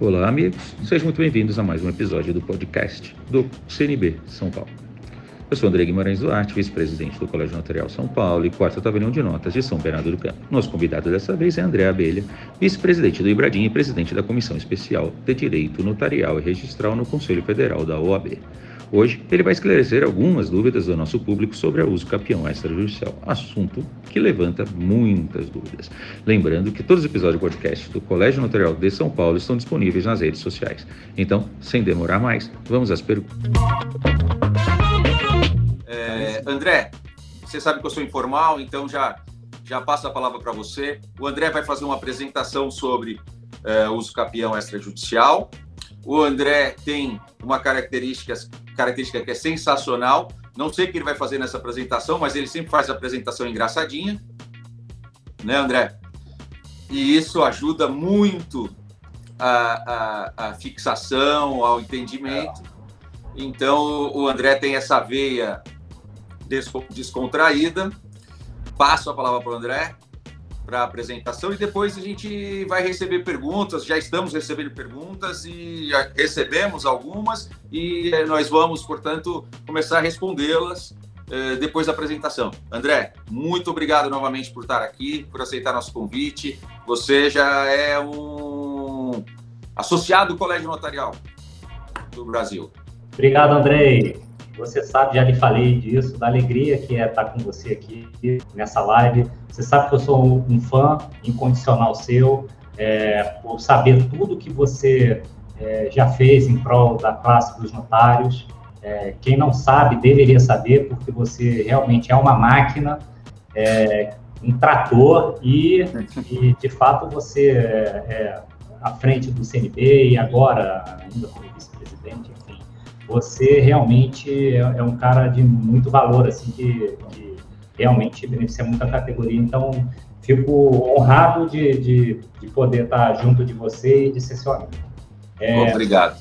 Olá, amigos. Sejam muito bem-vindos a mais um episódio do podcast do CNB São Paulo. Eu sou André Guimarães Duarte, vice-presidente do Colégio Notarial São Paulo e quarto tabelião de notas de São Bernardo do Campo. Nosso convidado dessa vez é André Abelha, vice-presidente do Ibradim e presidente da Comissão Especial de Direito Notarial e Registral no Conselho Federal da OAB. Hoje, ele vai esclarecer algumas dúvidas do nosso público sobre o uso capião extrajudicial, assunto que levanta muitas dúvidas. Lembrando que todos os episódios do podcast do Colégio Notarial de São Paulo estão disponíveis nas redes sociais. Então, sem demorar mais, vamos às perguntas. É, André, você sabe que eu sou informal, então já, já passo a palavra para você. O André vai fazer uma apresentação sobre é, uso capião extrajudicial. O André tem uma característica, característica que é sensacional. Não sei o que ele vai fazer nessa apresentação, mas ele sempre faz a apresentação engraçadinha. Né, André? E isso ajuda muito a, a, a fixação, ao entendimento. Então, o André tem essa veia descontraída. Passo a palavra para o André para a apresentação e depois a gente vai receber perguntas. Já estamos recebendo perguntas e recebemos algumas e eh, nós vamos, portanto, começar a respondê-las eh, depois da apresentação. André, muito obrigado novamente por estar aqui, por aceitar nosso convite. Você já é um associado do Colégio Notarial do Brasil. Obrigado, Andrei. Você sabe, já lhe falei disso, da alegria que é estar com você aqui nessa live. Você sabe que eu sou um, fã incondicional seu, é, por saber tudo que você é, já fez em prol da classe dos notários. É, quem não sabe deveria saber, porque você realmente é uma máquina, é, um trator, e, e, de fato você é, é à frente do CNB e agora ainda como vice-presidente, você realmente é, é, um cara de muito valor, assim, que, que realmente beneficia muito a categoria. Então, fico honrado de, de, de, poder estar junto de você e de ser seu amigo. É, Obrigado.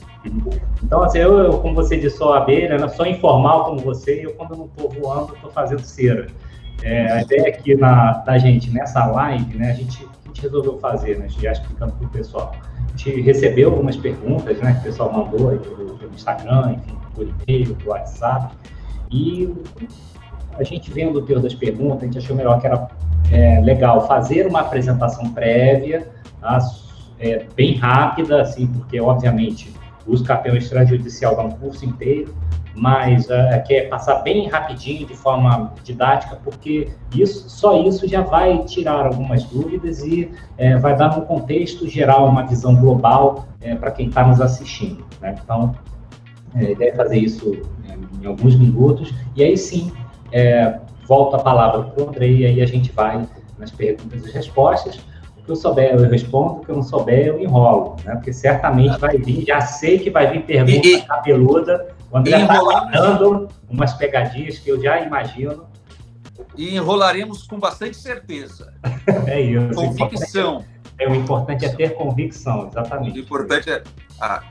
Então, assim, eu, eu, como você disse, sou abelha, né? sou informal como você, e eu, quando não estou voando, estou fazendo cera. É, a ideia aqui na, da gente, nessa live, né, a gente, a gente resolveu fazer, né, já explicando para o pessoal gente recebeu algumas perguntas, né, que o pessoal mandou aí pelo Instagram, enfim, por e-mail, por WhatsApp, e a gente vendo o teor das perguntas, a gente achou melhor que era é, legal fazer uma apresentação prévia, tá, é, bem rápida, assim, porque, obviamente, o uso campeão extrajudicial dá um curso inteiro, mas uh, quer passar bem rapidinho, de forma didática, porque isso, só isso já vai tirar algumas dúvidas e é, vai dar um contexto geral, uma visão global é, para quem está nos assistindo. Né? Então, é, deve fazer isso em alguns minutos, e aí sim, é, volto a palavra para o Andrei, e aí a gente vai nas perguntas e respostas. O que eu souber, eu respondo, o que eu não souber, eu enrolo, né? porque certamente vai vir, já sei que vai vir pergunta e, cabeluda, o André está dando umas pegadinhas que eu já imagino. E enrolaremos com bastante certeza. é isso. Convicção. É, o importante é ter convicção, exatamente. O importante é a,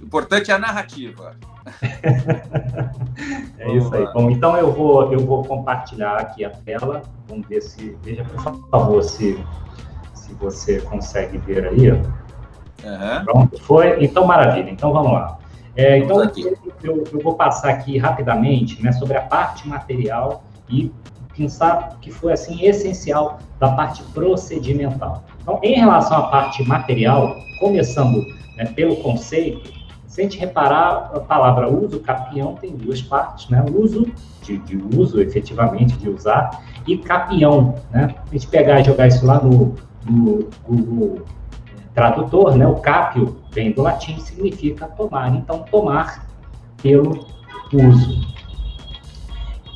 o importante é a narrativa. é isso aí. Bom, então eu vou, eu vou compartilhar aqui a tela. Vamos ver se. Veja, por favor, se, se você consegue ver aí. Uhum. Pronto, foi. Então, maravilha. Então vamos lá. É, então, eu, eu, vou passar aqui rapidamente né, sobre a parte material e pensar que foi assim essencial da parte procedimental. Então, em relação à parte material, começando né, pelo conceito, se a gente reparar, a palavra uso capião tem duas partes, né? Uso, de, de uso, efetivamente, de usar, e capião, né? A gente pegar e jogar isso lá no, no Google tradutor, né? O capio vem do latim, significa tomar. Então, tomar pelo uso.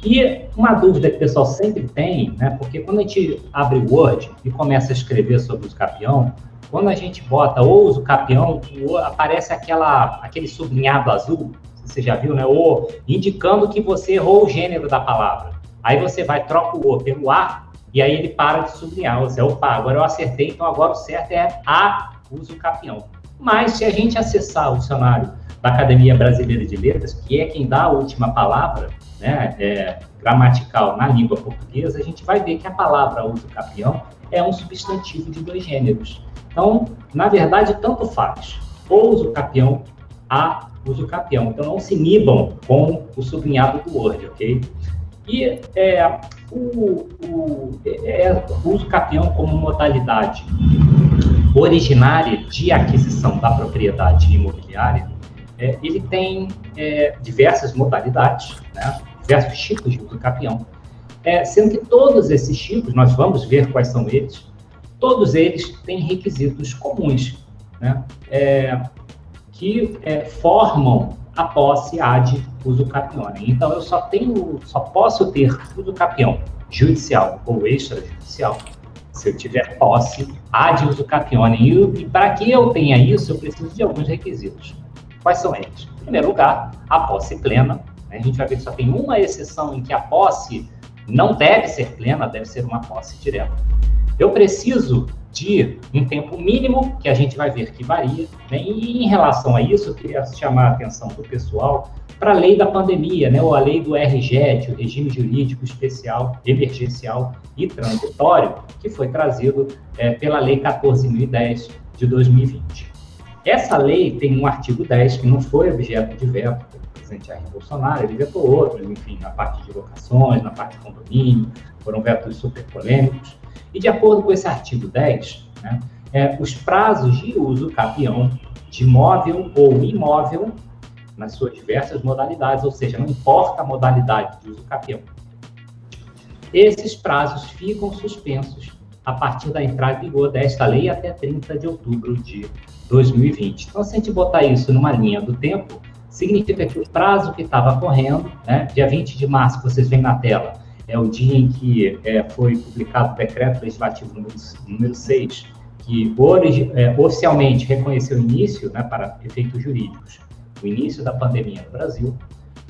E uma dúvida que o pessoal sempre tem, né? Porque quando a gente abre o Word e começa a escrever sobre o capião, quando a gente bota ou uso capião, aparece aquela, aquele sublinhado azul, você já viu, né? Ou indicando que você errou o gênero da palavra. Aí você vai, troca o O pelo A, e aí ele para de sublinhar. Você, opa, agora eu acertei, então agora o certo é A, uso capião. Mas se a gente acessar o dicionário da Academia Brasileira de Letras, que é quem dá a última palavra, né, é, gramatical na língua portuguesa, a gente vai ver que a palavra uso capião é um substantivo de dois gêneros. Então, na verdade, tanto faz. ou uso capião a uso capião. Então não se inibam com o sublinhado do Word, ok? E é, o, o, é, o uso capião como modalidade originária de aquisição da propriedade imobiliária, é, ele tem é, diversas modalidades, né? diversos tipos de uso capião, é, sendo que todos esses tipos, nós vamos ver quais são eles, todos eles têm requisitos comuns, né? É, que é, formam a posse ad uso capione. Então, eu só tenho, só posso ter uso capião judicial ou extrajudicial se eu tiver posse ad uso capione. E, e para que eu tenha isso, eu preciso de alguns requisitos. Quais são eles? Em primeiro lugar, a posse plena. Né? A gente vai ver que só tem uma exceção em que a posse não deve ser plena, deve ser uma posse direta. Eu preciso de um tempo mínimo, que a gente vai ver que varia. Né? E em relação a isso, eu queria chamar a atenção do pessoal para a lei da pandemia, né? ou a lei do RGET, o Regime Jurídico Especial, Emergencial e Transitório, que foi trazido é, pela Lei 14.010 de 2020. Essa lei tem um artigo 10 que não foi objeto de veto pelo presidente Jair Bolsonaro, ele vetou outros, enfim, na parte de locações, na parte de condomínio, foram vetos super polêmicos. E de acordo com esse artigo 10, né, é, os prazos de uso capião de móvel ou imóvel, nas suas diversas modalidades, ou seja, não importa a modalidade de uso capião, esses prazos ficam suspensos a partir da entrada em vigor desta lei até 30 de outubro de 2020. Então, se a gente botar isso numa linha do tempo, significa que o prazo que estava correndo, né, dia 20 de março, que vocês veem na tela, é o dia em que é, foi publicado o decreto legislativo número, número 6, que origi, é, oficialmente reconheceu o início, né, para efeitos jurídicos, o início da pandemia no Brasil,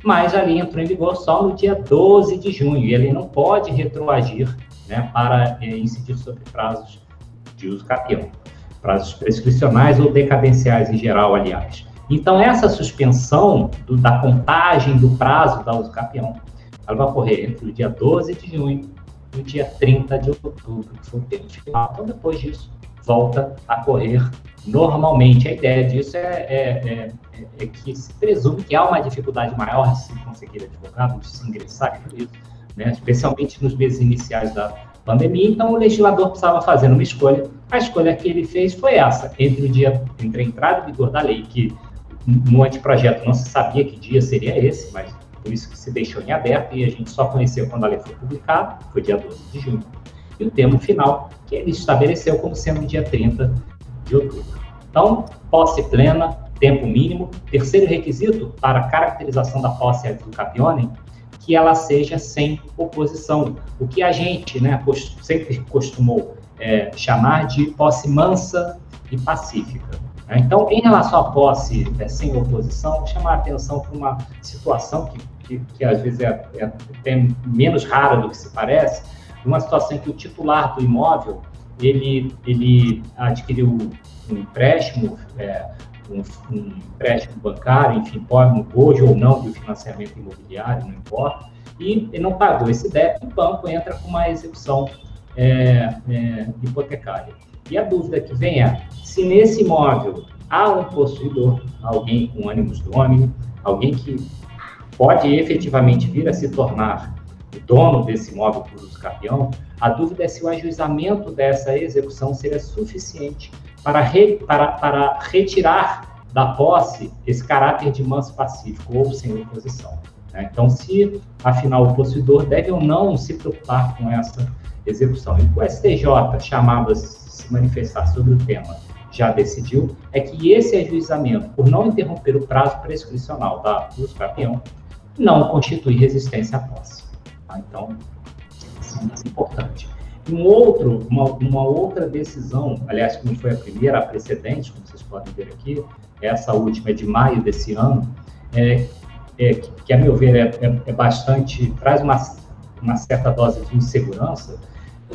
mas a lei entrou em vigor só no dia 12 de junho, e ele não pode retroagir né, para é, incidir sobre prazos de uso capião, prazos prescricionais ou decadenciais em geral, aliás. Então, essa suspensão do, da contagem do prazo da uso capião ela vai ocorrer entre o dia 12 de junho e o dia 30 de outubro, que foi o tempo final. Então, depois disso, volta a correr normalmente. A ideia disso é, é, é, é, que se presume que há uma dificuldade maior de se conseguir advogado, de se ingressar em né? especialmente nos meses iniciais da pandemia. Então, o legislador precisava fazer uma escolha. A escolha que ele fez foi essa, entre o dia, entre a entrada em vigor da lei, que no anteprojeto não se sabia que dia seria esse, mas por isso que se deixou em aberto e a gente só conheceu quando a lei foi publicada, foi dia 12 de junho. E o termo final, que ele estabeleceu como sendo dia 30 de outubro. Então, posse plena, tempo mínimo. Terceiro requisito para a caracterização da posse do capione, que ela seja sem oposição. O que a gente né, sempre costumou é, chamar de posse mansa e pacífica. Então, em relação à posse é, sem oposição, chamar a atenção para uma situação que, que, que às vezes é, é, até menos rara do que se parece, uma situação em que o titular do imóvel ele, ele adquiriu um empréstimo, é, um, um, empréstimo bancário, enfim, pode hoje ou não do financiamento imobiliário, não importa, e ele não pagou esse débito, o banco entra com uma execução é, é, hipotecária. E a dúvida que vem é, se nesse imóvel há um possuidor, alguém com ânimos domínio, alguém que pode efetivamente vir a se tornar o dono desse imóvel por uso capião, a dúvida é se o ajuizamento dessa execução seria suficiente para, re, para, para retirar da posse esse caráter de manso pacífico ou sem oposição. Né? Então, se afinal o possuidor deve ou não se preocupar com essa execução. E o STJ, chamado a se manifestar sobre o tema, já decidiu é que esse ajuizamento, por não interromper o prazo prescricional da uso campeão, não constitui resistência à posse. Tá? Então, isso é importante. Um outro, uma, uma, outra decisão, aliás, como foi a primeira, a precedente, como vocês podem ver aqui, essa última é de maio desse ano, é, é que, que, a meu ver, é, é, é bastante, traz uma, uma certa dose de insegurança,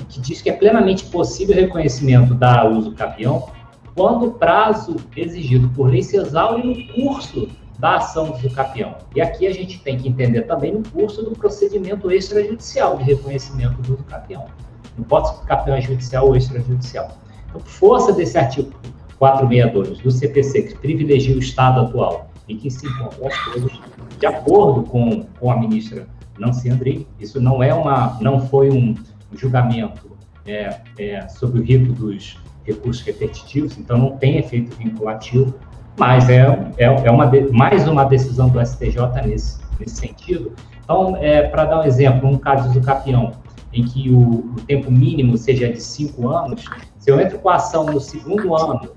que diz que é plenamente possível o reconhecimento da uso capião quando o prazo exigido por lei se exaure no curso da ação do capião. E aqui a gente tem que entender também no curso do procedimento extrajudicial de reconhecimento do capião. Não pode ser capião é judicial ou extrajudicial. Então, força desse artigo 462 do CPC, que privilegia o Estado atual e que se encontra as coisas, de acordo com, com a ministra Nancy Andrighi, isso não é uma, não foi um julgamento é, é, sobre o rito dos recursos repetitivos, então não tem efeito vinculativo, mas é, é, é uma de, mais uma decisão do STJ nesse, nesse sentido. Então, é, para dar um exemplo, um caso do Capião, em que o, o, tempo mínimo seja de cinco anos, se eu entro com a ação no segundo ano,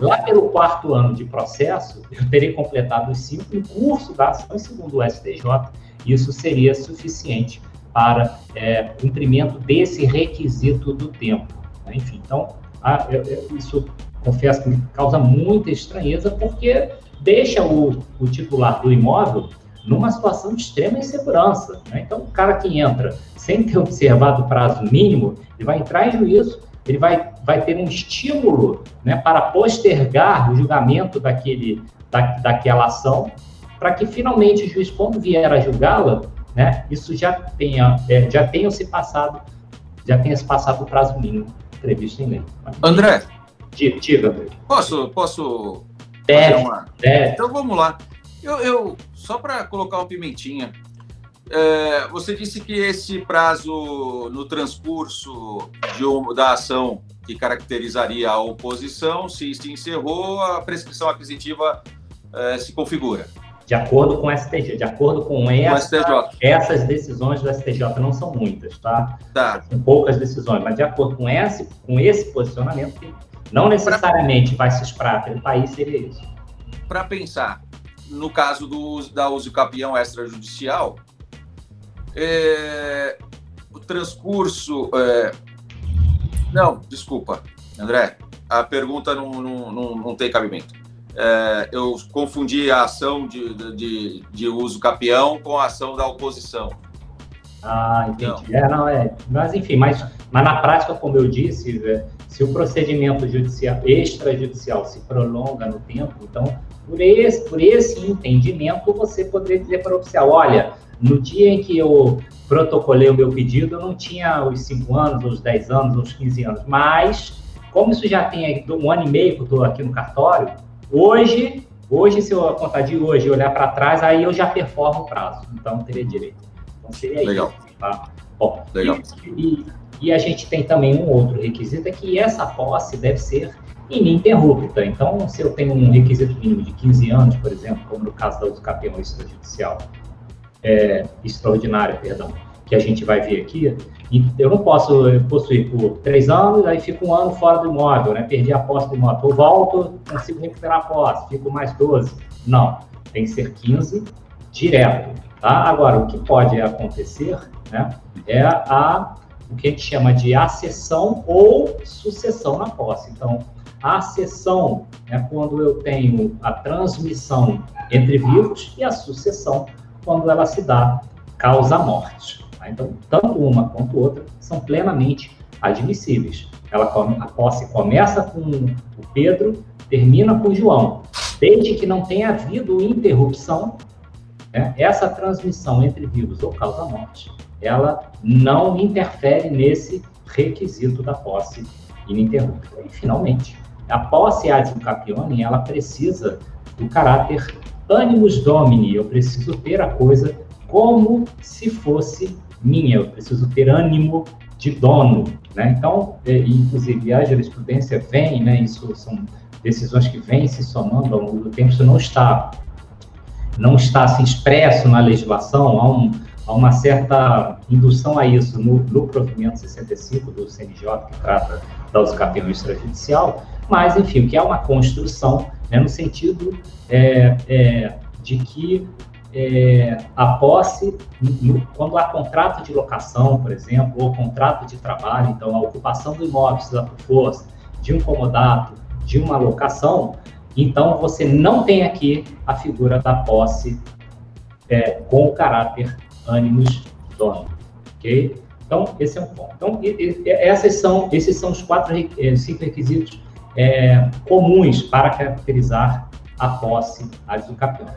lá pelo quarto ano de processo, eu terei completado os cinco no curso da ação, segundo o STJ, isso seria suficiente para é, cumprimento desse requisito do tempo. Né? Enfim, então, a, eu, eu, isso confesso que me causa muita estranheza, porque deixa o, o titular do imóvel numa situação de extrema insegurança. Né? Então, o cara que entra sem ter observado o prazo mínimo, ele vai entrar em juízo, ele vai, vai ter um estímulo né, para postergar o julgamento daquele, da, daquela ação, para que finalmente o juiz, quando vier a julgá-la, né, isso já tenha, é, já tenha se passado, já tenha se passado o prazo mínimo previsto em lei. André, diga, André. Posso, posso deve, uma... deve. Então vamos lá. Eu, eu só para colocar uma pimentinha, é, você disse que esse prazo no transcurso um, da ação que caracterizaria a oposição, se se encerrou, a prescrição aquisitiva é, se configura. De acordo com o STJ, de acordo com, essa, essas decisões do STJ, não são muitas, tá? tá? São poucas decisões, mas de acordo com esse, com esse posicionamento, não necessariamente pra... vai se esperar pelo país, seria isso. Para pensar, no caso do, da uso capião extrajudicial, é, o transcurso. É, não, desculpa, André, a pergunta não, não, não, não tem cabimento. É, eu confundi a ação de, de, de, uso capião com a ação da oposição. Ah, entendi. Não. É, não, é. Mas, enfim, mas, mas na prática, como eu disse, se o procedimento judicial, extrajudicial se prolonga no tempo, então, por esse, por esse entendimento, você poderia dizer para o oficial, olha, no dia em que eu protocolei o meu pedido, eu não tinha os 5 anos, os 10 anos, os 15 anos, mas, como isso já tem um ano e meio que eu estou aqui no cartório, hoje, hoje, se eu contar de hoje olhar para trás, aí eu já performo o prazo, então teria direito. Então seria Legal. isso. Tá? Bom, Legal. E, e, e a gente tem também um outro requisito, é que essa posse deve ser ininterrupta. Então, se eu tenho um requisito mínimo de 15 anos, por exemplo, como no caso da uso campeão extrajudicial, é, extraordinária, perdão, que a gente vai ver aqui, eu não posso possuir por três anos, aí fico um ano fora do imóvel, né? Perdi a posse do imóvel. Eu volto, consigo recuperar a posse, fico mais 12. Não, tem que ser 15 direto. Tá? Agora, o que pode acontecer né, é a, o que a gente chama de acessão ou sucessão na posse. Então, a acessão é quando eu tenho a transmissão entre vivos e a sucessão quando ela se dá causa morte. Tá? Então, tanto uma quanto outra são plenamente admissíveis. Ela, a posse começa com o Pedro, termina com o João. Desde que não tenha havido interrupção, né, essa transmissão entre vivos ou causa morte, ela não interfere nesse requisito da posse ininterrupta. E, finalmente, a posse ad capione, ela precisa do caráter animus domini, eu preciso ter a coisa como se fosse minha, eu preciso ter ânimo de dono, né? Então, é, inclusive, a jurisprudência vem, né? Isso são decisões que vêm se somando ao longo do tempo, isso não está, não está assim, expresso na legislação, há, um, há uma certa indução a isso no, no provimento 65 do CNJ, que trata da usucapião extrajudicial, mas, enfim, o que é uma construção, né, no sentido é, é, de que é, a posse, no, quando há contrato de locação, por exemplo, ou contrato de trabalho, então a ocupação do imóvel precisa por força, de um comodato, de uma locação, então você não tem aqui a figura da posse é, com o caráter ânimos dono, ok? Então, esse é um ponto. Então, e, e, essas são, esses são os quatro, é, cinco requisitos é, comuns para caracterizar a posse do campeão.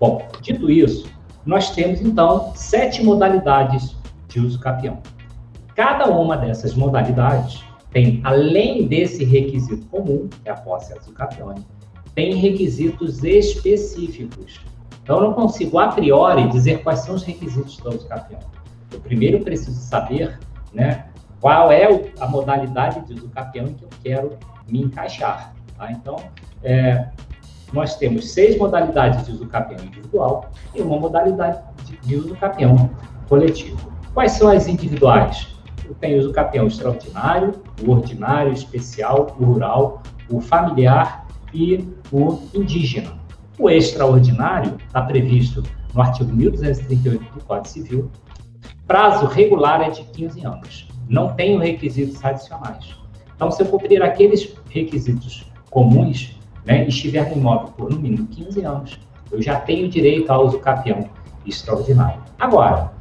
Bom, dito isso, nós temos então sete modalidades de uso capião. Cada uma dessas modalidades tem, além desse requisito comum, que é a posse azucapione, tem requisitos específicos. Então, eu não consigo, a priori, dizer quais são os requisitos do azucapione. Eu primeiro preciso saber né, qual é a modalidade de usucapião em que eu quero me encaixar. Tá? Então, é, nós temos seis modalidades de usucapião individual e uma modalidade de usucapião coletivo. Quais são as individuais? Eu tenho o usucapião extraordinário, o ordinário, especial, o rural, o familiar e o indígena. O extraordinário está previsto no artigo 1238 do Código Civil. Prazo regular é de 15 anos. Não tenho requisitos adicionais. Então, se eu cumprir aqueles requisitos comuns né, estiver no imóvel por no mínimo 15 anos, eu já tenho direito ao uso capião extraordinário. Agora,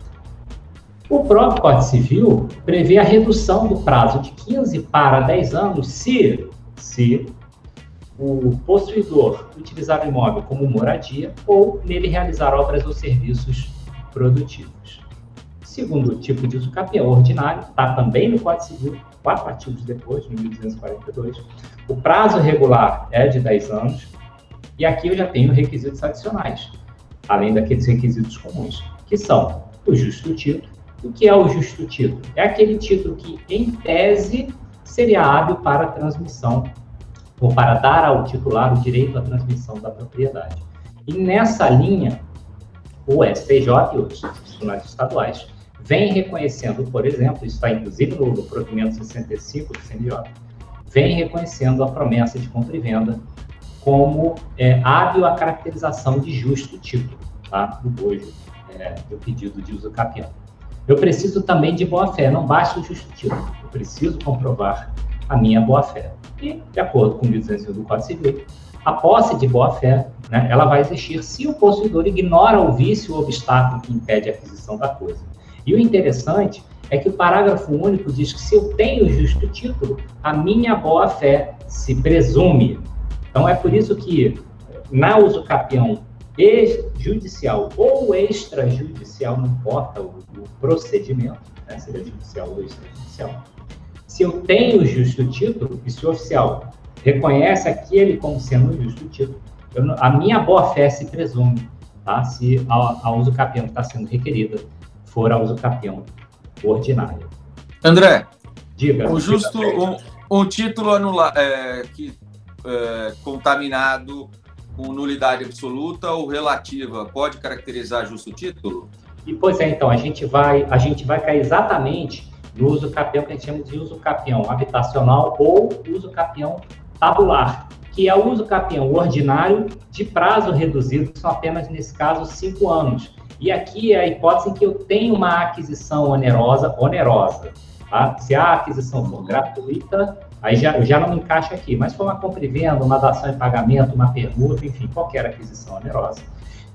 o próprio Código Civil prevê a redução do prazo de 15 para 10 anos se, se o possuidor utilizar o imóvel como moradia ou nele realizar obras ou serviços produtivos. Segundo tipo de uso capião ordinário, está também no Código Civil, quatro artigos depois, no 1242. O prazo regular é de 10 anos, e aqui eu já tenho requisitos adicionais, além daqueles requisitos comuns, que são o justo título. O que é o justo título? É aquele título que, em tese, seria hábil para transmissão ou para dar ao titular o direito à transmissão da propriedade. E nessa linha, o STJ e outros tribunais estaduais vêm reconhecendo, por exemplo, isso está inclusive no, no provimento 65 do CNJ, vem reconhecendo a promessa de compra e venda como é, hábil a caracterização de justo título tá? do bojo, é, do pedido de uso capião. Eu preciso também de boa-fé, não basta o justo título, eu preciso comprovar a minha boa-fé. E, de acordo com o 1201 do Código Civil, a posse de boa-fé, né, ela vai existir se o possuidor ignora o vício ou obstáculo que impede a aquisição da coisa. E o interessante é que o parágrafo único diz que se eu tenho justo título, a minha boa-fé se presume. Então, é por isso que na usucapião judicial ou extrajudicial, não importa o, o procedimento, né, seja judicial ou extrajudicial, se eu tenho justo título, e se o oficial reconhece aquele como sendo justo título, eu, a minha boa-fé se presume, tá? se a, a uso capião que está sendo requerida for a uso capião ordinária. André, diga. O justo, um, um título anula, é, que, é, contaminado com nulidade absoluta ou relativa pode caracterizar justo título? E pois é, então a gente vai a gente vai cair exatamente do uso capião que a gente chama de uso capião habitacional ou uso capião tabular, que é o uso capião ordinário de prazo reduzido, que são apenas, nesse caso, cinco anos. E aqui é a hipótese em que eu tenho uma aquisição onerosa, onerosa. Tá? Se a aquisição for gratuita, aí já, já não me encaixa aqui, mas for uma compra e venda, uma dação em pagamento, uma permuta, enfim, qualquer aquisição onerosa,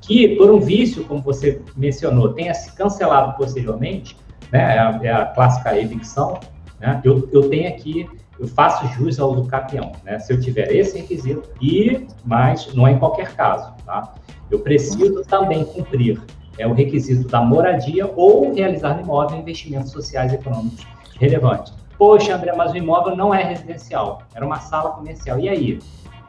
que por um vício, como você mencionou, tenha se cancelado posteriormente, né, é, a, é a clássica evicção, né, eu, eu tenho aqui, eu faço jus ao do capião, né, se eu tiver esse requisito, e, mas não é em qualquer caso, tá? Eu preciso também cumprir é, o requisito da moradia ou realizar no imóvel investimentos sociais e econômicos relevantes. Poxa, André, mas o imóvel não é residencial, era uma sala comercial. E aí?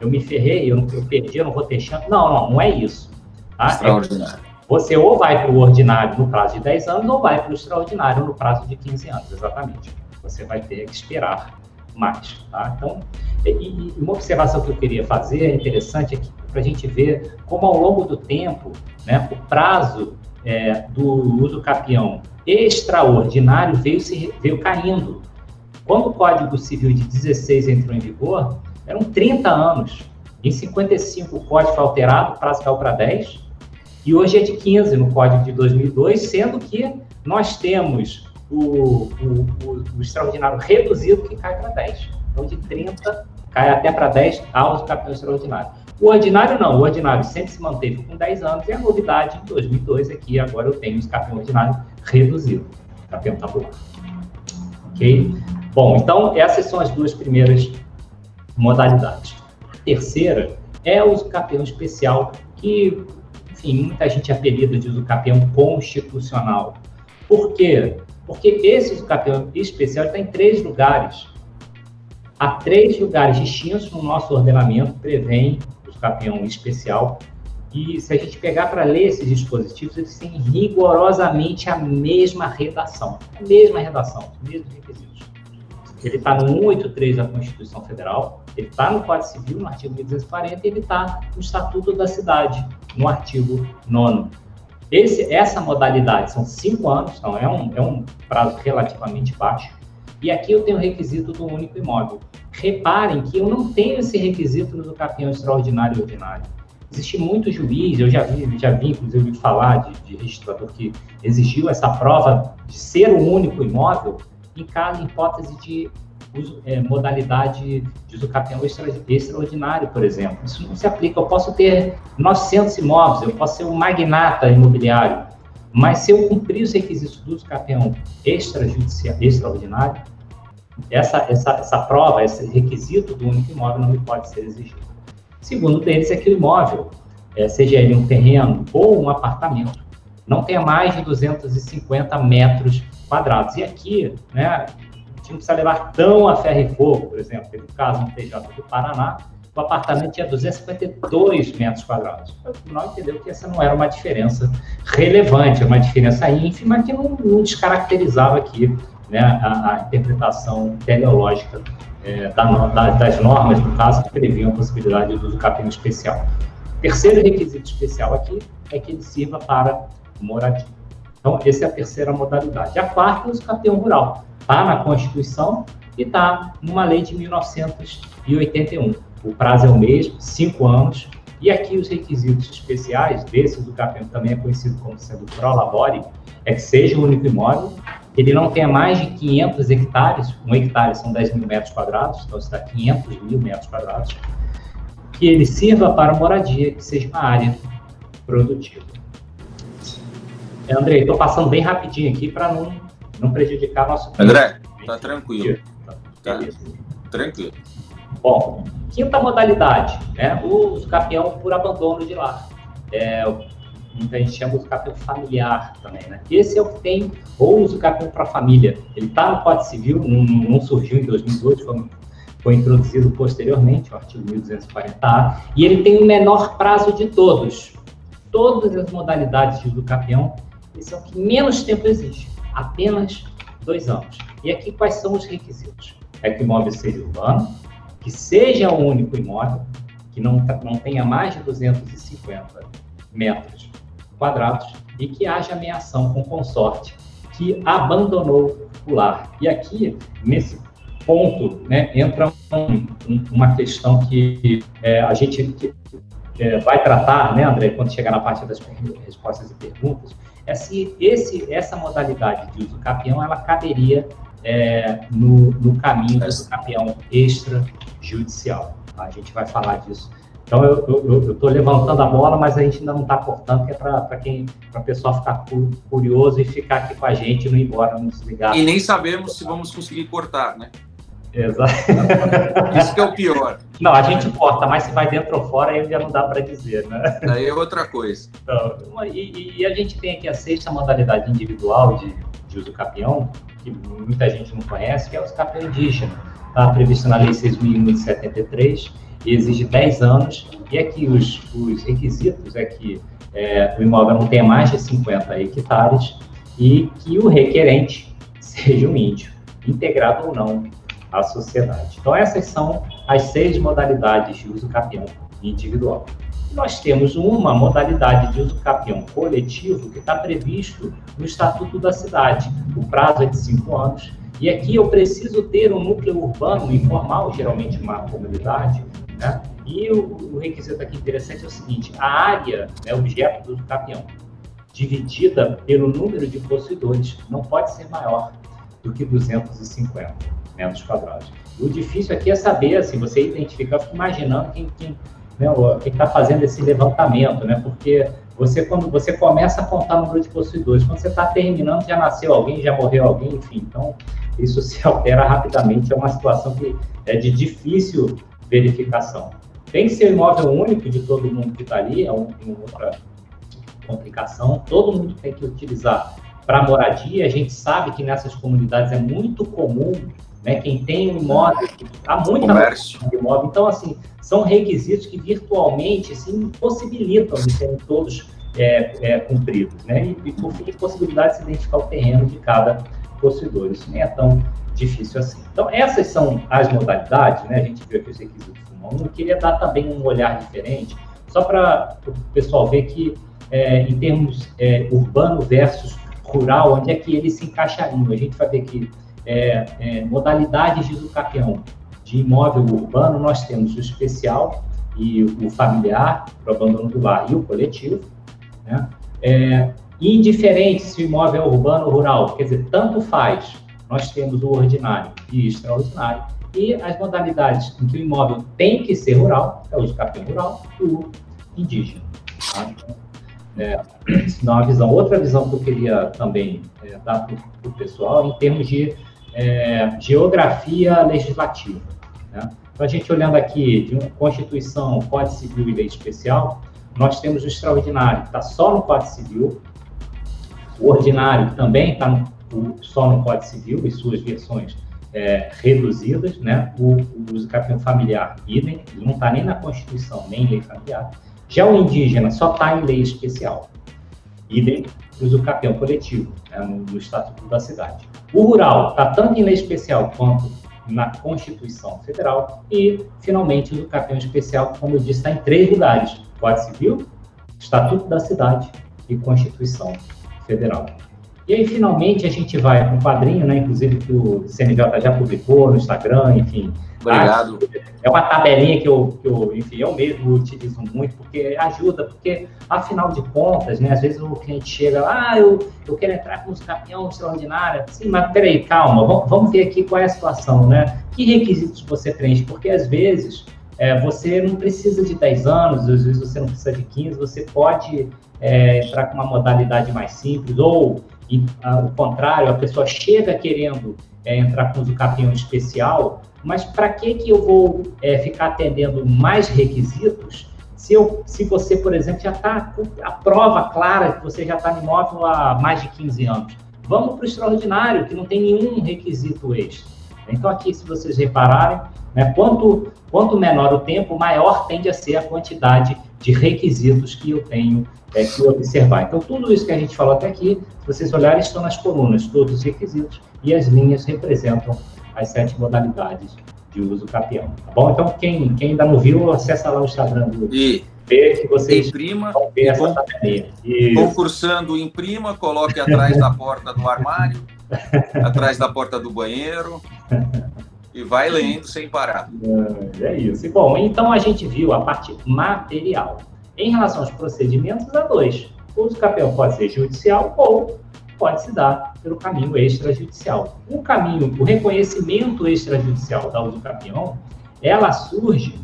Eu me ferrei, eu, eu perdi, eu não vou ter chance. Não, não, não é isso. Tá? Extraordinário. Você ou vai para o ordinário no prazo de 10 anos ou vai para o extraordinário no prazo de 15 anos, exatamente. Você vai ter que esperar mais. Tá? Então, e, e uma observação que eu queria fazer é interessante aqui para a gente ver como ao longo do tempo, né, o prazo é, do uso capião extraordinário veio, se, veio caindo. Quando o Código Civil de 16 entrou em vigor, eram 30 anos. Em 55 o código foi alterado, o prazo caiu para 10 e hoje é de 15 no código de 2002, sendo que nós temos o, o, o, o extraordinário reduzido que cai para 10. Então, de 30 cai até para 10 aos capítulos extraordinários. O ordinário não, o ordinário sempre se manteve com 10 anos e a novidade em 2002 é que agora eu tenho o escapião ordinário reduzido, escapião tabular. Ok? Bom, então essas são as duas primeiras modalidades. A terceira é o escapião especial, que enfim, muita gente apelida de usucapião constitucional. Por quê? Porque esse usucapião especial está em três lugares. Há três lugares distintos no nosso ordenamento prevêem o capião especial. E se a gente pegar para ler esses dispositivos, eles têm rigorosamente a mesma redação. A mesma redação, os mesmos requisitos. Ele está no 183 da Constituição Federal, ele está no Código Civil, no artigo 1240, e ele está no Estatuto da Cidade, no artigo 9. Esse, essa modalidade são cinco anos, então é um, é um prazo relativamente baixo. E aqui eu tenho o requisito do único imóvel. Reparem que eu não tenho esse requisito no capião extraordinário e ordinário. Existe muito juiz, eu já vi, já vi inclusive falar de, de registrador que exigiu essa prova de ser o único imóvel em cada hipótese de uso, é, modalidade de uso capião extra, extraordinário, por exemplo. Isso não se aplica. Eu posso ter 900 imóveis, eu posso ser um magnata imobiliário, mas se eu cumprir os requisitos do uso capião extrajudicial, extraordinário, essa, essa, essa prova, esse requisito do único imóvel não me pode ser exigido. Segundo deles é que o imóvel, é, seja ele um terreno ou um apartamento, não tenha mais de 250 metros quadrados. E aqui, né, não precisa levar tão a ferro e fogo, por exemplo, teve o caso no TJ do Paraná, o apartamento tinha 252 metros quadrados. O tribunal entendeu que essa não era uma diferença relevante, uma diferença ínfima que não, não descaracterizava aqui né, a, a, interpretação teleológica é, da, da, das normas, no caso, que previam a possibilidade do uso capim especial. Terceiro requisito especial aqui é que ele sirva para moradia. Então, essa é a terceira modalidade. A quarta é o uso capim rural está na Constituição e está numa lei de 1981. O prazo é o mesmo, cinco anos, e aqui os requisitos especiais desse do CAPEM também é conhecido como sendo pro labore, é que seja um único imóvel, ele não tenha mais de 500 hectares, um hectare são 10 mil metros quadrados, então está 500 mil metros quadrados, que ele sirva para moradia, que seja uma área produtiva. Andrei, estou passando bem rapidinho aqui para não não prejudicar nosso André, tá tranquilo. Tá tranquilo. Bom, quinta modalidade, né? O campeão por abandono de lar. É, a gente chama de campeão familiar também, né? Esse é o que tem, ou uso campeão para família. Ele está no Código Civil, não, não, surgiu em 2002, foi, foi introduzido posteriormente, o artigo 1240A, e ele tem o menor prazo de todos. Todas as modalidades de uso campeão, esse é o que menos tempo existe apenas dois anos. E aqui quais são os requisitos? É que o imóvel seja urbano, que seja um único imóvel, que não, não tenha mais de 250 metros quadrados e que haja ameação com consorte que abandonou o lar. E aqui, nesse ponto, né, entra um, um, uma questão que é, a gente que, é, vai tratar, né, André, quando chegar na parte das respostas e perguntas, é se esse, essa modalidade de uso capião ela caberia é, no, no, caminho do capião extrajudicial. A gente vai falar disso. Então, eu estou levantando a bola, mas a gente ainda não está cortando, que é para quem para o pessoal ficar curioso e ficar aqui com a gente, não ir embora, não desligar. E nem sabemos se vamos conseguir cortar, né? Exato. Isso que é o pior. Não, a gente corta, mas se vai dentro ou fora, aí já não dá para dizer, né? Aí é outra coisa. Então, e, e, a gente tem aqui a sexta modalidade individual de, de uso capião, que muita gente não conhece, que é o capião indígena. Está previsto na Lei 6.001 de 73 e exige 10 anos. E aqui os, os requisitos é que é, o imóvel não tenha mais de 50 hectares e que o requerente seja um índio, integrado ou não à sociedade. Então, essas são as seis modalidades de uso capião individual. nós temos uma modalidade de uso capião coletivo que está previsto no Estatuto da Cidade. O prazo é de cinco anos. E aqui eu preciso ter um núcleo urbano informal, geralmente uma comunidade, né? E o, o, requisito aqui interessante é o seguinte: a área, né, objeto do capião, dividida pelo número de possuidores, não pode ser maior do que 250 metros quadrados. O difícil aqui é saber, assim, você identificar, imaginando quem quem né, está fazendo esse levantamento, né? Porque você, quando você começa a contar o número de possuidores, quando você está terminando, já nasceu alguém, já morreu alguém, enfim, então isso se altera rapidamente, é uma situação que é de difícil verificação. Tem que ser imóvel único de todo mundo que está ali, é uma outra complicação, todo mundo tem que utilizar para moradia, a gente sabe que nessas comunidades é muito comum né? Quem tem um imóvel, há muita Comércio. imóvel. Então, assim, são requisitos que virtualmente assim, impossibilitam de serem todos é, é, cumpridos, né? E, e por fim, possibilidade de se identificar o terreno de cada possuidor. Isso nem é tão difícil assim. Então, essas são as modalidades, né? A gente viu aqui os requisitos do Eu queria dar também um olhar diferente, só para o pessoal ver que, é, em termos é, urbano versus rural, onde é que eles se encaixariam. A gente vai ver que é, é, modalidades de usucapião de imóvel urbano, nós temos o especial e o familiar, para o abandono do lar, e o coletivo. Né? É, indiferente se o imóvel é urbano ou rural, quer dizer, tanto faz, nós temos o ordinário e extraordinário, e as modalidades em que o imóvel tem que ser rural, é o de capim rural e o indígena. Tá? É, é uma visão. Outra visão que eu queria também é, dar para o pessoal, em termos de é, geografia legislativa. Né? Então, a gente olhando aqui de uma Constituição, Código Civil e Lei Especial, nós temos o extraordinário, que está só no Código Civil, o ordinário também está no só no Código Civil e suas versões é, reduzidas, né? O, o uso capim familiar, idem, não está nem na Constituição, nem em lei familiar. Já o indígena só está em lei especial, idem uso capião coletivo, né, no, no Estatuto da Cidade. O rural está tanto em lei especial quanto na Constituição Federal e, finalmente, o capião especial, como eu disse, está em três lugares: Código Civil, Estatuto da Cidade e Constituição Federal. E aí, finalmente, a gente vai com um quadrinho, né? Inclusive que o CNJ já publicou no Instagram, enfim. Obrigado. É uma tabelinha que eu, que eu, enfim, eu mesmo utilizo muito, porque ajuda, porque, afinal de contas, né? Às vezes o cliente chega, ah, eu, eu quero entrar com os campeões extraordinária. Sim, mas peraí, calma, vamos, vamos ver aqui qual é a situação, né? Que requisitos você preenche? Porque, às vezes, é, você não precisa de 10 anos, às vezes você não precisa de 15, você pode é, entrar com uma modalidade mais simples, ou e, ao contrário, a pessoa chega querendo é, entrar com o capinhão especial, mas para que, que eu vou é, ficar atendendo mais requisitos se, eu, se você, por exemplo, já está a prova clara que você já está no imóvel há mais de 15 anos? Vamos para o extraordinário, que não tem nenhum requisito extra. Então, aqui, se vocês repararem, né, quanto, quanto menor o tempo, maior tende a ser a quantidade de requisitos que eu tenho é, que observar. Então, tudo isso que a gente falou até aqui, se vocês olharem, estão nas colunas, todos os requisitos, e as linhas representam as sete modalidades de uso capião. Tá bom? Então, quem, quem ainda não viu, acessa lá o Instagram do e ver que vocês imprima, vão ver essa tabelinha. Concursando, imprima, coloque atrás da porta do armário, atrás da porta do banheiro e vai lendo sem parar. É, é isso. Bom, então a gente viu a parte material. Em relação aos procedimentos, há dois. O uso capião pode ser judicial ou pode se dar pelo caminho extrajudicial. O caminho, o reconhecimento extrajudicial da uso capião, ela surge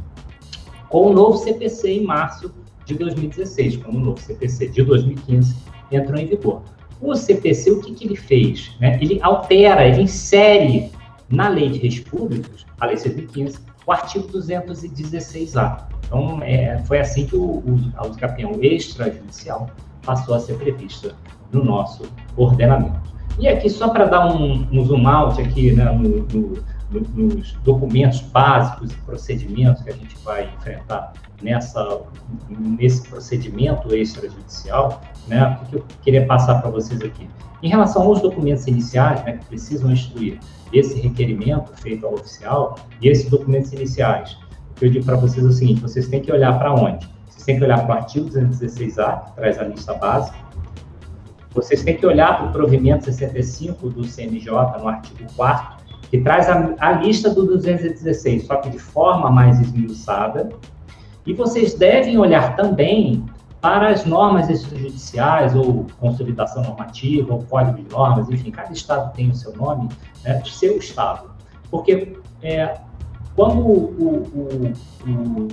com o novo CPC em março de 2016, quando o novo CPC de 2015 entrou em vigor. O CPC, o que, que ele fez? Né? Ele altera, ele insere na Lei de Reis Públicos, a Lei 115, o artigo 216A. Então, é, foi assim que o, o, a uso capião extrajudicial passou a ser prevista no nosso ordenamento. E aqui, só para dar um, um, zoom out aqui né, no, no, nos documentos básicos e procedimentos que a gente vai enfrentar nessa, nesse procedimento extrajudicial, né, o que eu queria passar para vocês aqui? Em relação aos documentos iniciais, né, que precisam instruir esse requerimento feito ao oficial, e esses documentos iniciais, o que eu digo para vocês é o seguinte, vocês têm que olhar para onde? Vocês têm que olhar para o artigo 216A, que traz a lista básica, vocês têm que olhar para o provimento 65 do CNJ, no artigo 4 que traz a, a, lista do 216, só que de forma mais esmiuçada. E vocês devem olhar também para as normas extrajudiciais, ou consolidação normativa, ou código de normas, enfim, cada estado tem o seu nome, né, do seu estado. Porque é, quando o, o, o,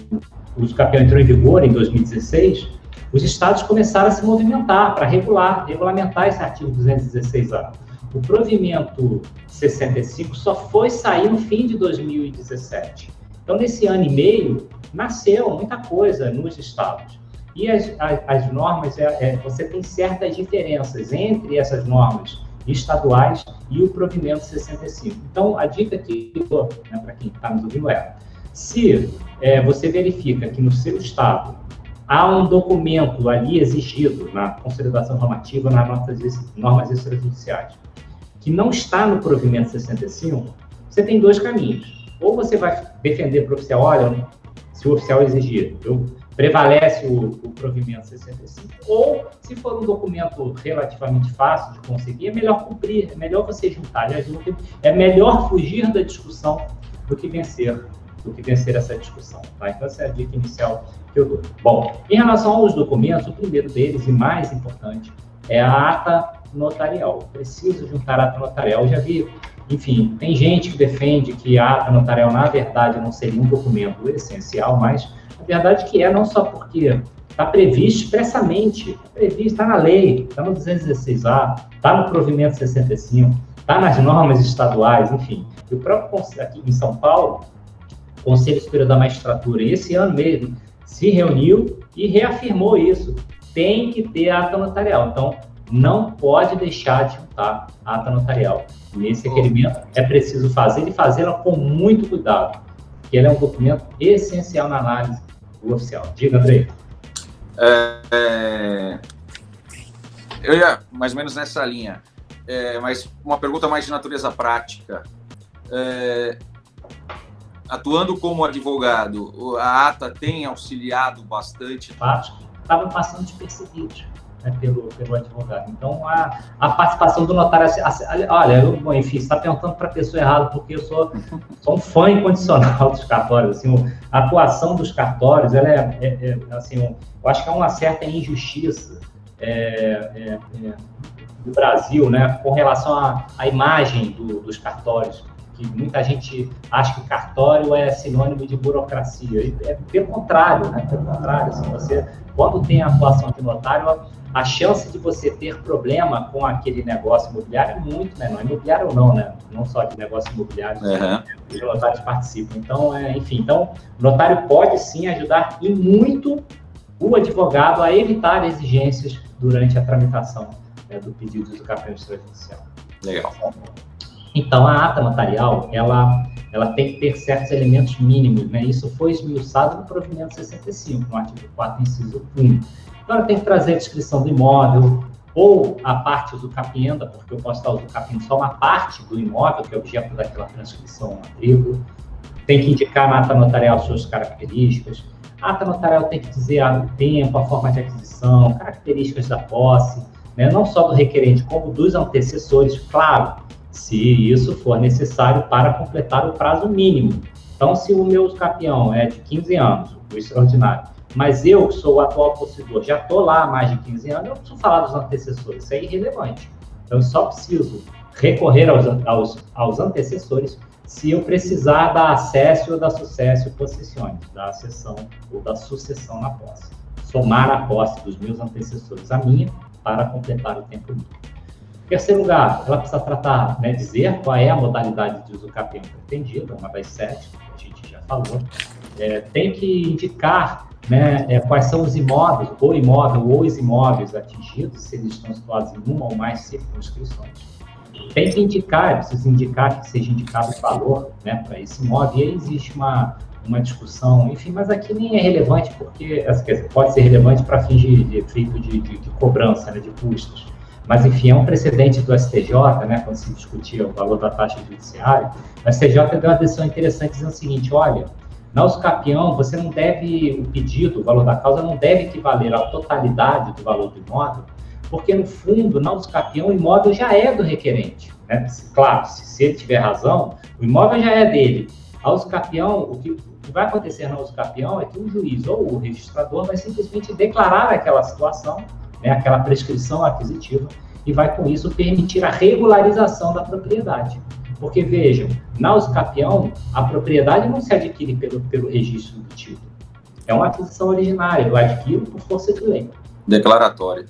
o, entrou em vigor, em 2016, os estados começaram a se movimentar para regular, regulamentar esse artigo 216A. O provimento 65 só foi sair no fim de 2017. Então, nesse ano e meio, nasceu muita coisa nos estados. E as, as, as normas, é, é, você tem certas diferenças entre essas normas estaduais e o provimento 65. Então, a dica que eu dou né, para quem está nos ouvindo é: se é, você verifica que no seu estado há um documento ali exigido na consolidação normativa, nas normas, normas extrajudiciais, que não está no provimento 65, você tem dois caminhos. Ou você vai defender para o oficial, olha, se o oficial exigir, eu, prevalece o, o provimento 65, ou se for um documento relativamente fácil de conseguir, é melhor cumprir, é melhor você juntar. É melhor fugir da discussão do que vencer, do que vencer essa discussão. Tá? Então, essa é a dica inicial que eu dou. Bom, em relação aos documentos, o primeiro deles e mais importante é a ata notarial. Preciso juntar a ata notarial. Eu já vi enfim, tem gente que defende que a ata notarial, na verdade, não seria um documento essencial, mas a verdade é que é, não só porque está previsto expressamente, está previsto, está na lei, está no 216A, está no provimento 65, está nas normas estaduais, enfim. E o próprio aqui em São Paulo, Conselho Superior da Magistratura, esse ano mesmo, se reuniu e reafirmou isso. Tem que ter ata notarial. Então, não pode deixar de juntar ata notarial. Nesse requerimento é preciso fazer e fazê-la com muito cuidado, porque ele é um documento essencial na análise do oficial. Diga, Andrei. É, é, eu ia mais ou menos nessa linha, é, mas uma pergunta mais de natureza prática. Atuando como advogado, a ATA tem auxiliado bastante? Estava passando despercebido né, pelo, pelo advogado. Então, a, a participação do notário, olha, eu, bom, enfim, está perguntando para a pessoa errada, porque eu sou, sou um fã incondicional dos cartórios. Assim, a atuação dos cartórios, ela é, é, é assim, um, eu acho que é uma certa injustiça é, é, é do Brasil, né, com relação à, à imagem do, dos cartórios que muita gente acha que cartório é sinônimo de burocracia. E é pelo contrário, né? Pelo contrário, assim, você, quando tem a atuação de notário, a chance de você ter problema com aquele negócio imobiliário é muito menor. Imobiliário ou não, né? Não só de negócio imobiliário, uhum. os notários participam. Então, é, enfim, então, o notário pode sim ajudar e muito o advogado a evitar exigências durante a tramitação né, do pedido do cartão extrajudicial. Legal. Então, a ata notarial, ela, ela tem que ter certos elementos mínimos, né? Isso foi esmiuçado no provimento 65, no artigo 4, inciso 1 então, ela tem que trazer a descrição do imóvel, ou a parte do capienda, porque eu posso estar usando capienda só uma parte do imóvel, que é objeto daquela transcrição tribo. Tem que indicar na ata notarial suas características. A ata notarial tem que dizer o tempo, a forma de aquisição, características da posse, né? não só do requerente, como dos antecessores, claro, se isso for necessário para completar o prazo mínimo. Então, se o meu capião é de 15 anos, o extraordinário, mas eu, que sou o atual possuidor, já estou lá há mais de 15 anos, eu preciso falar dos antecessores, isso é irrelevante. Então, eu só preciso recorrer aos, aos, aos antecessores se eu precisar da acesso ou da sucesso possessões, da acessão ou da sucessão na posse. Somar a posse dos meus antecessores à minha para completar o tempo mínimo. Terceiro lugar, ela precisa tratar, né, dizer qual é a modalidade de uso capim pretendida, uma das sete, que a gente já falou. É, tem que indicar né, é, quais são os imóveis, ou imóvel ou os imóveis atingidos, se eles estão situados em uma ou mais circunscrições. Tem que indicar, é preciso indicar que seja indicado o valor né, para esse imóvel, e aí existe uma, uma discussão, enfim, mas aqui nem é relevante, porque pode ser relevante para fins de, de efeito de, de, de, cobrança, né, de custos. Mas, enfim, é um precedente do STJ, né, quando se discutia o valor da taxa judiciária, o STJ deu uma decisão interessante dizendo o seguinte, olha, na usucapião, você não deve, o pedido, o valor da causa não deve equivaler à totalidade do valor do imóvel, porque no fundo, na usucapião, o imóvel já é do requerente. Né? Claro, se, se ele tiver razão, o imóvel já é dele. A usucapião, o que, o que vai acontecer na usucapião é que o juiz ou o registrador vai simplesmente declarar aquela situação, né, aquela prescrição aquisitiva, e vai com isso permitir a regularização da propriedade. Porque, vejam, na usucapião, a propriedade não se adquire pelo, pelo registro do título. É uma aquisição originária, eu adquiro por força de lei. Declaratória.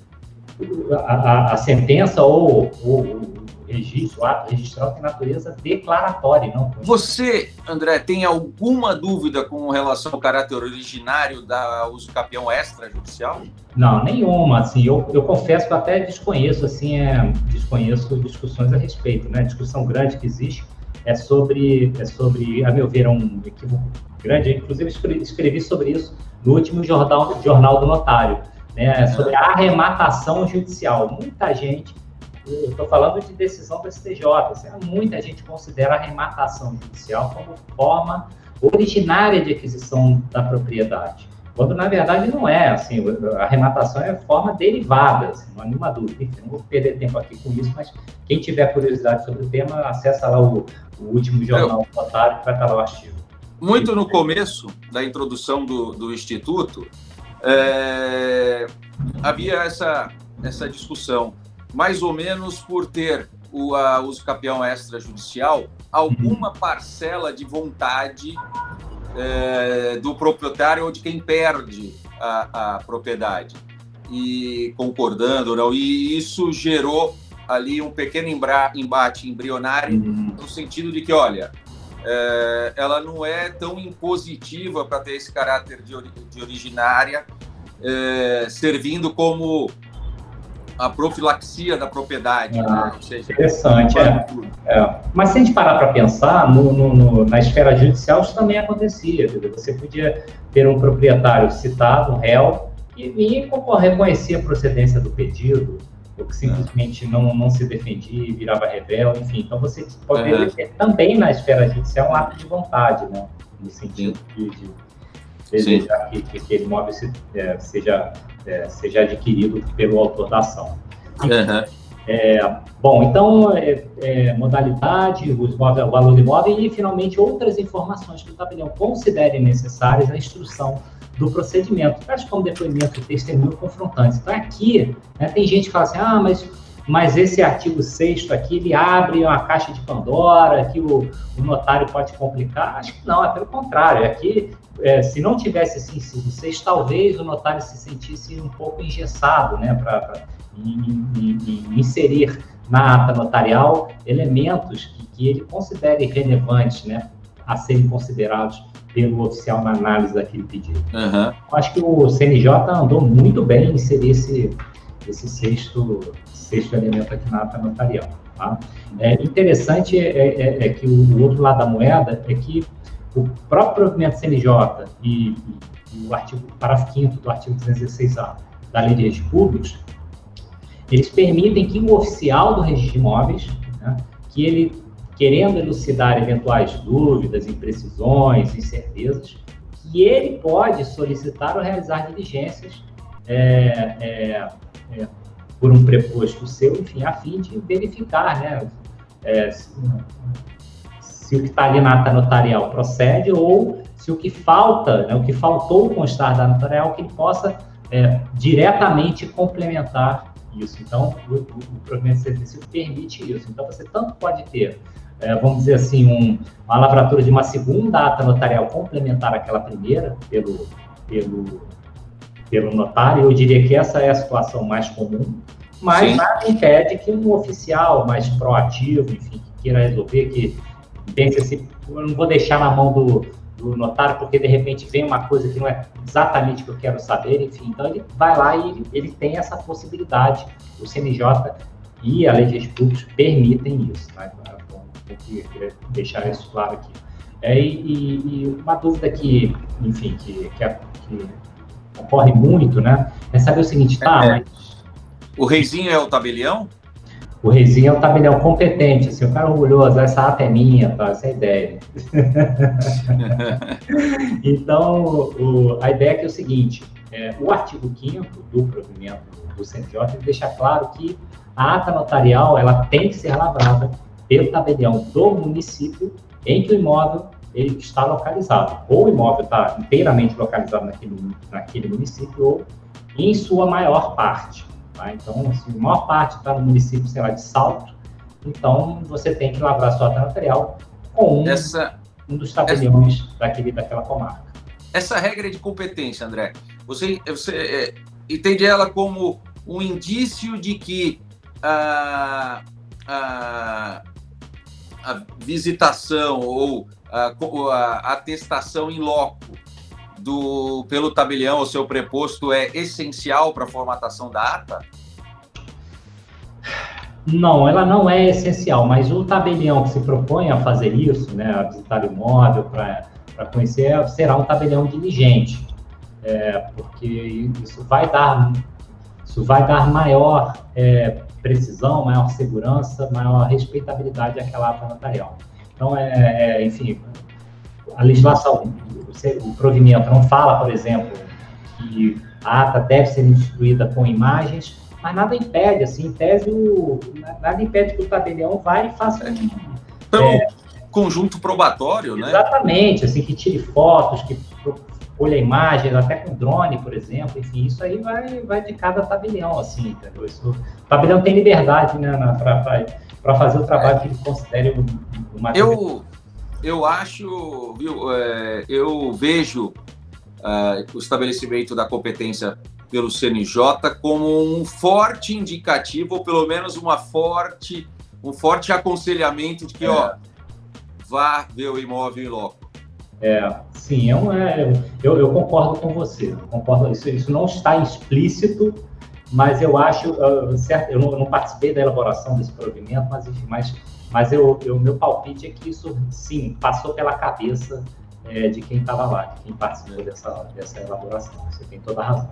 A, a, a sentença ou, ou, registro, o ato registral tem natureza declaratória, não. Você, André, tem alguma dúvida com relação ao caráter originário da uso capião extrajudicial? Não, nenhuma. Assim, eu, eu confesso que eu até desconheço, assim, é, desconheço discussões a respeito, né? A discussão grande que existe é sobre, é sobre, a meu ver, um equívoco grande. Inclusive, escrevi sobre isso no último jornal, jornal do Notário, né? Sobre a arrematação judicial. Muita gente eu estou falando de decisão do STJ, assim, muita gente considera a arrematação judicial como forma originária de aquisição da propriedade, quando na verdade não é, assim, a arrematação é forma derivada, assim, não há nenhuma dúvida. Enfim, não vou perder tempo aqui com isso, mas quem tiver curiosidade sobre o tema, acessa lá o, o último jornal do Otário, que vai estar lá o artigo. Muito no começo da introdução do, do Instituto, é, havia essa, essa discussão mais ou menos por ter o a, uso capião extrajudicial, alguma parcela de vontade é, do proprietário ou de quem perde a, a propriedade. E concordando ou não, e isso gerou ali um pequeno embate embrionário, uhum. no sentido de que, olha, é, ela não é tão impositiva para ter esse caráter de, de originária, é, servindo como a profilaxia da propriedade. Ah, né? seja, interessante, é. é. Mas se a gente parar para pensar, no, no, no, na esfera judicial isso também acontecia. Você podia ter um proprietário citado, um réu, e, e reconhecer a procedência do pedido, ou que simplesmente não, não se defendia e virava rebelde, enfim. Então você pode uhum. ter também na esfera judicial um ato de vontade, né? no sentido de, de desejar que, que aquele imóvel se, é, seja é, seja adquirido pelo autor da ação. Uhum. É, bom, então, é, é, modalidade, o valor do imóvel e, finalmente, outras informações que o tabelião considere necessárias na instrução do procedimento, tais como depoimento, testemunho confrontante. Então, aqui, né, tem gente que fala assim, ah, mas, mas esse artigo 6 aqui, ele abre uma caixa de Pandora, que o, o notário pode complicar. Acho que não, é pelo contrário. Aqui é, se não tivesse esse inciso 6, talvez o notário se sentisse um pouco engessado, né, para inserir na ata notarial elementos que, que, ele considere relevantes, né, a serem considerados pelo oficial na análise daquele pedido. Uhum. Acho que o CNJ andou muito bem em inserir esse, esse sexto, sexto elemento aqui na ata notarial. Tá? É interessante é, é, é que o, o outro lado da moeda é que o próprio provimento CNJ e, e, o artigo, parágrafo 5 do artigo 216A da Lei de Registros Públicos, eles permitem que o oficial do registro de imóveis, né, que ele, querendo elucidar eventuais dúvidas, imprecisões, incertezas, que ele pode solicitar ou realizar diligências é, é, por um preposto seu, enfim, a fim de verificar, né, é, se o que está ali na ata notarial procede ou se o que falta, né, o que faltou constar da notarial, que ele possa é, diretamente complementar isso. Então, o, o, o provimento serviço permite isso. Então, você tanto pode ter, é, vamos dizer assim, um, uma lavratura de uma segunda ata notarial complementar àquela primeira pelo, pelo, pelo notário. Eu diria que essa é a situação mais comum, mas Sim. nada impede que um oficial mais proativo, enfim, que queira resolver, que pensa assim, eu não vou deixar na mão do, do notário porque de repente vem uma coisa que não é exatamente o que eu quero saber, enfim. Então ele vai lá e ele, ele tem essa possibilidade. O CNJ e a lei de públicos permitem isso. Tá? Então, vou deixar isso claro aqui. É, e, e, uma dúvida que, enfim, que, que, que, ocorre muito, né? É saber o seguinte, tá? É, mas... O reizinho é o tabelião? O reizinho é um tabelião competente, assim, o cara orgulhoso, essa ata é minha, tá? essa é a ideia. então, o, a ideia é que é o seguinte, é, o artigo 5 do provimento do CNJ deixa claro que a ata notarial ela tem que ser lavrada pelo tabelião do município em que o imóvel ele está localizado. Ou o imóvel está inteiramente localizado naquele, naquele município, ou em sua maior parte. Tá? Então, se a maior parte está no município, sei lá, de Salto, então você tem que lavrar sua ata notarial com um, essa, um dos tabeliões essa, daquele, daquela comarca. Essa regra de competência, André, você, você é, entende ela como um indício de que a, a, a visitação ou a, a atestação em loco do, pelo tabelião ou seu preposto é essencial para a formatação da ata? Não, ela não é essencial, mas o tabelião que se propõe a fazer isso, né, a visitar o imóvel para conhecer, será um tabelião diligente, é, porque isso vai dar, isso vai dar maior é, precisão, maior segurança, maior respeitabilidade àquela ata notarial. Então, é, é enfim, a legislação, o provimento não fala, por exemplo, que a ata deve ser instituída com imagens, mas nada impede, assim, em tese, o, nada impede que o tabelião vá e faça um. Então, é, conjunto probatório, né? Exatamente, assim, que tire fotos, que colha imagens, até com drone, por exemplo, enfim, isso aí vai, vai de cada tabelião, assim, entendeu? Isso, o tabelião tem liberdade, né, para fazer o trabalho que ele considere uma. Eu, eu acho, viu, é, eu vejo é, o estabelecimento da competência pelo CNJ como um forte indicativo, ou pelo menos uma forte, um forte aconselhamento de que, é. ó, vá ver o imóvel em loco. É, sim, é um, é, eu, eu, concordo com você. concordo, isso, isso não está explícito, mas eu acho, uh, certo, eu não, não, participei da elaboração desse provimento, mas enfim, mas, mas eu, eu, meu palpite é que isso, sim, passou pela cabeça é, de quem estava lá, de quem participou dessa, dessa elaboração. Você tem toda a razão.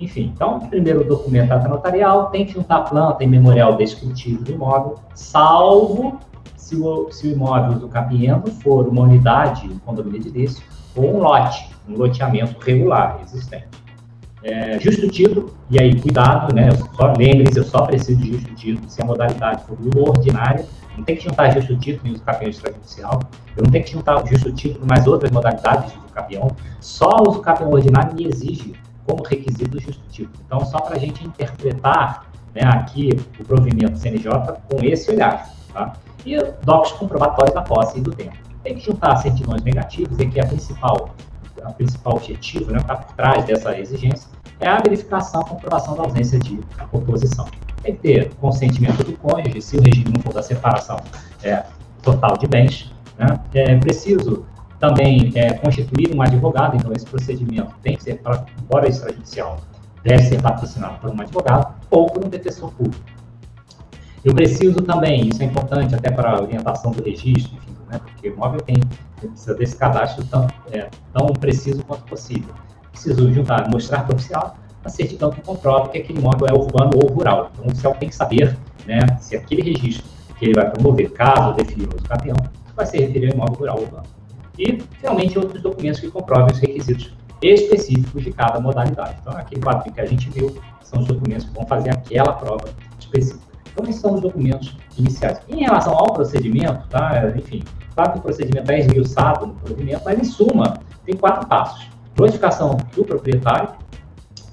Enfim, então, primeiro documento ata notarial, tem que juntar planta e memorial descritivo do imóvel, salvo se o, se o imóvel do capiento for uma unidade, um condomínio edilício, ou um lote, um loteamento regular existente. É, justo título, e aí cuidado, né? Lembre-se, eu só preciso de justo título se a modalidade for ordinária. Não tem que juntar justo título e o capião extrajudicial. Eu não tenho que juntar justo título mais outras modalidades do capião. Só o capião ordinário me exige como requisito justo título. Então, só para a gente interpretar né, aqui o provimento CNJ com esse olhar. Tá? E docs comprobatórios da posse e do tempo. Tem que juntar certidões negativas, e que a principal, a principal objetivo, né, está por trás dessa exigência, é a verificação, a comprovação da ausência de oposição. Tem que ter consentimento do cônjuge, se o regime não for da separação é, total de bens. Né? É preciso também é, constituir um advogado, então esse procedimento tem que ser, embora extrajudicial, deve ser patrocinado por um advogado ou por um defensor público. Eu preciso também, isso é importante até para a orientação do registro, enfim, né, porque o imóvel tem, precisa desse cadastro tão, é, tão preciso quanto possível. Preciso juntar, mostrar para o oficial a certidão que comprova que aquele imóvel é urbano ou rural. Então, o oficial tem que saber né, se aquele registro que ele vai promover, caso defina o campeão, vai se referir ao imóvel rural ou urbano. E, finalmente, outros documentos que comprovem os requisitos específicos de cada modalidade. Então, aquele quadro que a gente viu são os documentos que vão fazer aquela prova específica. Esses são os documentos iniciais. Em relação ao procedimento, tá? enfim, claro que o procedimento é esmiuçado no provimento, mas, em suma, tem quatro passos. Notificação do proprietário,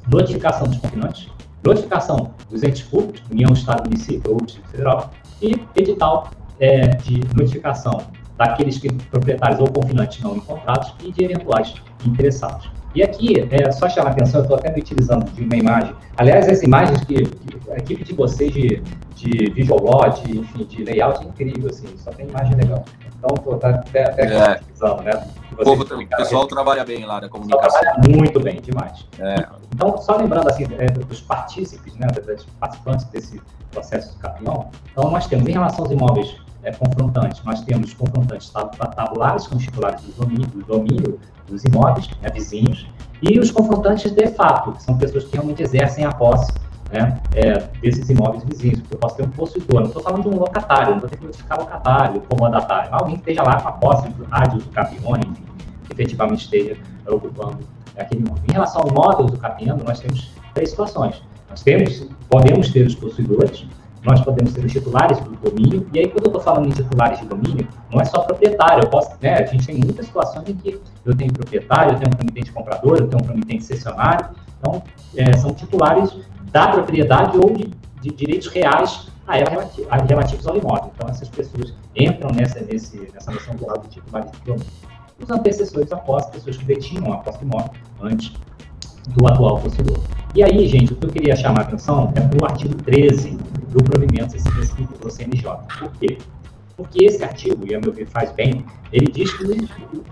notificação dos confinantes, notificação dos entes públicos, União, Estado, Município ou Distrito Federal, e edital é, de notificação daqueles que, proprietários ou confinantes não encontrados e de eventuais interessados. E aqui, é só chamar a atenção, eu estou até me utilizando de uma imagem. Aliás, as imagens que, que a equipe de vocês de, de visual log, enfim, de layout é incrível, assim, só tem imagem legal. Então, estou até, até é. utilizando, né? O, povo, o pessoal trabalha bem lá na comunicação. Trabalha muito bem, demais. É. Então, só lembrando assim, é, dos partícipes, né, dos participantes desse processo de campeão, então nós temos, em relação aos imóveis é, confrontantes. Nós temos confrontantes tabulares, com os titulares do domínio, do domínio dos imóveis, né, vizinhos, e os confrontantes de fato, que são pessoas que realmente exercem a posse né, é, desses imóveis vizinhos, porque eu posso ter um possuidor, não estou falando de um locatário, não vou ter que notificar locatário, comandatário, alguém que esteja lá com a posse do rádio do capione, enfim, que efetivamente esteja ocupando aquele imóvel. Em relação ao imóvel do capiano, nós temos três situações. Nós temos, podemos ter os possuidores, nós podemos ser os titulares do domínio, e aí quando eu estou falando em titulares de domínio, não é só proprietário, eu posso, né, a gente tem muitas situações em que eu tenho proprietário, eu tenho um promitente comprador, eu tenho um promitente cessionário, então é, são titulares da propriedade ou de, de direitos reais a ela relativos ao imóvel. Então essas pessoas entram nessa, nesse, nessa noção do lado de titulares de domínio. Os antecessores posse, pessoas que detinham a posse imóvel antes do atual possuidor. E aí, gente, o que eu queria chamar a atenção é para o artigo 13 do provimento do CNJ. Por quê? Porque esse artigo, e a meu ver faz bem, ele diz que o,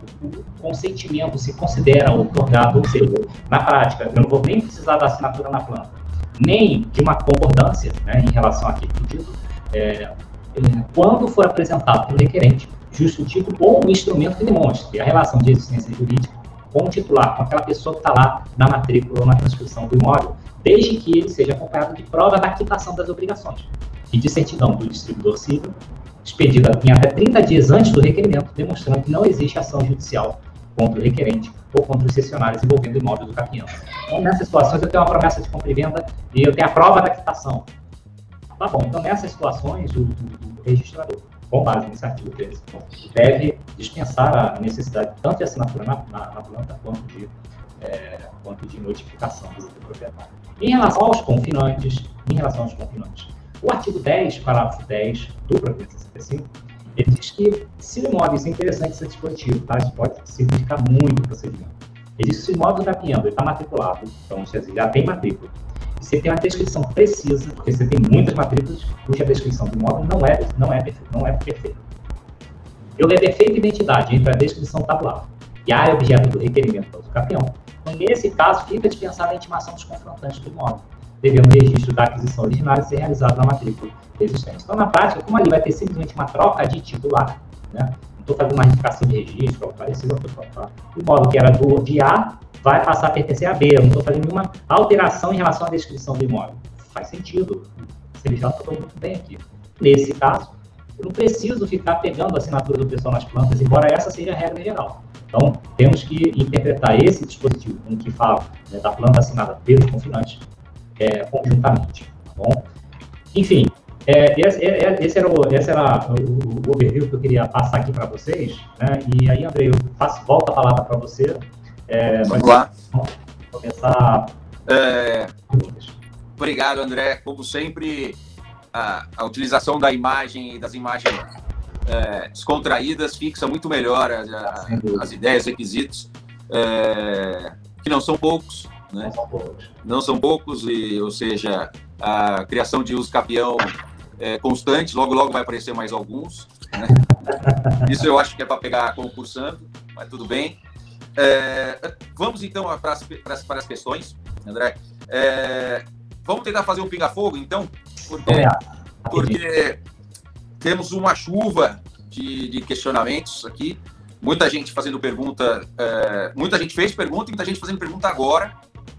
consentimento se considera otorgado, ou seja, na prática, eu não vou nem precisar da assinatura na planta, nem de uma concordância né, em relação àquele pedido, é, é, quando for apresentado pelo requerente justo tipo ou um instrumento que demonstre a relação de existência jurídica com o titular, com aquela pessoa que está lá na matrícula ou na transcrição do imóvel, desde que ele seja acompanhado de prova da quitação das obrigações e de certidão do distribuidor civil, expedida em até 30 dias antes do requerimento, demonstrando que não existe ação judicial contra o requerente ou contra os cessionários envolvendo o imóvel do campeão. Então, nessas situações, eu tenho uma promessa de compra e venda e eu tenho a prova da quitação. Tá bom, então nessas situações, o, o, o registrador, com base nesse artigo 13, deve dispensar a necessidade tanto de assinatura na, na, na planta quanto de, é, quanto de notificação do, proprietário. Em relação aos confinantes, em relação aos confinantes, o artigo 10, parágrafo 10 do Provedor 65, ele diz que se o imóvel, isso é interessante esse dispositivo, tá? Isso pode simplificar muito o procedimento. Ele diz que se o imóvel está piando, ele está matriculado, então já tem matrícula, você tem uma descrição precisa, porque você tem muitas matrículas cuja descrição do imóvel não é, não é, não é perfeita. Eu levo efeito de identidade entre a descrição tabular e a área objeto do requerimento do campeão. Então, nesse caso, fica dispensada a intimação dos confrontantes do imóvel devendo o registro da aquisição originária ser realizado na matrícula existente. Então, na prática, como ali vai ter simplesmente uma troca de titular, né? estou fazendo uma retificação de registro, algo parecido, o modo que era do, de A vai passar a pertencer a B, eu não estou fazendo nenhuma alteração em relação à descrição do imóvel. Faz sentido, ele já está muito bem aqui. Nesse caso, eu não preciso ficar pegando a assinatura do pessoal nas plantas, embora essa seja a regra geral. Então, temos que interpretar esse dispositivo, um que fala né, da planta assinada pelos confinantes, é, conjuntamente, tá bom? Enfim, é, esse, é, é, esse, era, o, esse era o, o, overview que eu queria passar aqui para vocês, né? E aí, André, eu faço, volto a palavra para você. É, Vamos lá. Começar. É, obrigado, André. Como sempre, a, a, utilização da imagem e das imagens é, descontraídas fixa muito melhor as, as ideias, requisitos, é, que não são poucos, né? Não são poucos. Não são poucos, e, ou seja, a criação de uso capião é constante, logo, logo vai aparecer mais alguns. Né? Isso eu acho que é para pegar concursando, mas tudo bem. É, vamos então para as, para as, as questões, André. É, vamos tentar fazer um pinga-fogo, então? Porque, é, porque temos uma chuva de, de questionamentos aqui. Muita gente fazendo pergunta, é, muita gente fez pergunta e muita gente fazendo pergunta agora.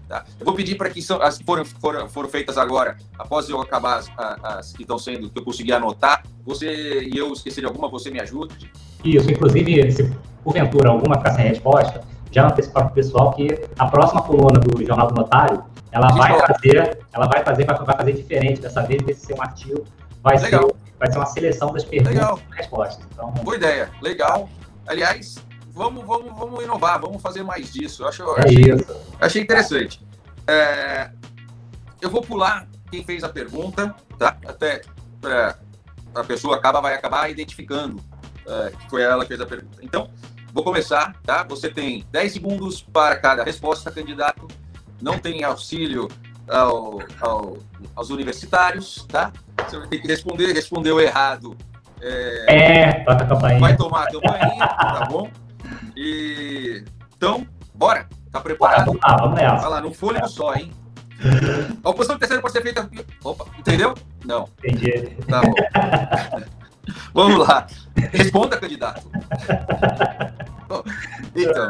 Tá? Eu vou pedir para que são, as foram, foram, foram feitas agora, após eu acabar as, as que estão sendo, que eu consegui anotar. Você e eu esqueci de alguma, você me ajude. Isso, inclusive, se porventura alguma ficar sem resposta, já antecipar para o pessoal que a próxima coluna do Jornal do Notário, ela vai fazer, ela vai fazer, vai fazer diferente dessa vez, desse ser um artigo, vai ser, vai ser uma seleção das perguntas Legal. e respostas. Então, Boa ideia, legal. Aliás, vamos, vamos, vamos inovar, vamos fazer mais disso. Eu acho, eu é achei, isso. achei interessante. É, eu vou pular quem fez a pergunta, tá? Até é, a pessoa acaba, vai acabar identificando que foi ela que fez a pergunta. Então, vou começar, tá? Você tem 10 segundos para cada resposta, candidato. Não tem auxílio ao, ao, aos universitários, tá? Você vai ter que responder, respondeu errado. É, é toca a campainha. Vai tomar a campainha, tá bom? E então, bora. Tá preparado? Vamos lá, vamos nessa. Vai lá, no fôlego só, hein? A oposição terceira pode ser feita. Opa, entendeu? Não. Entendi. Tá bom. vamos lá. Responda, candidato. Então,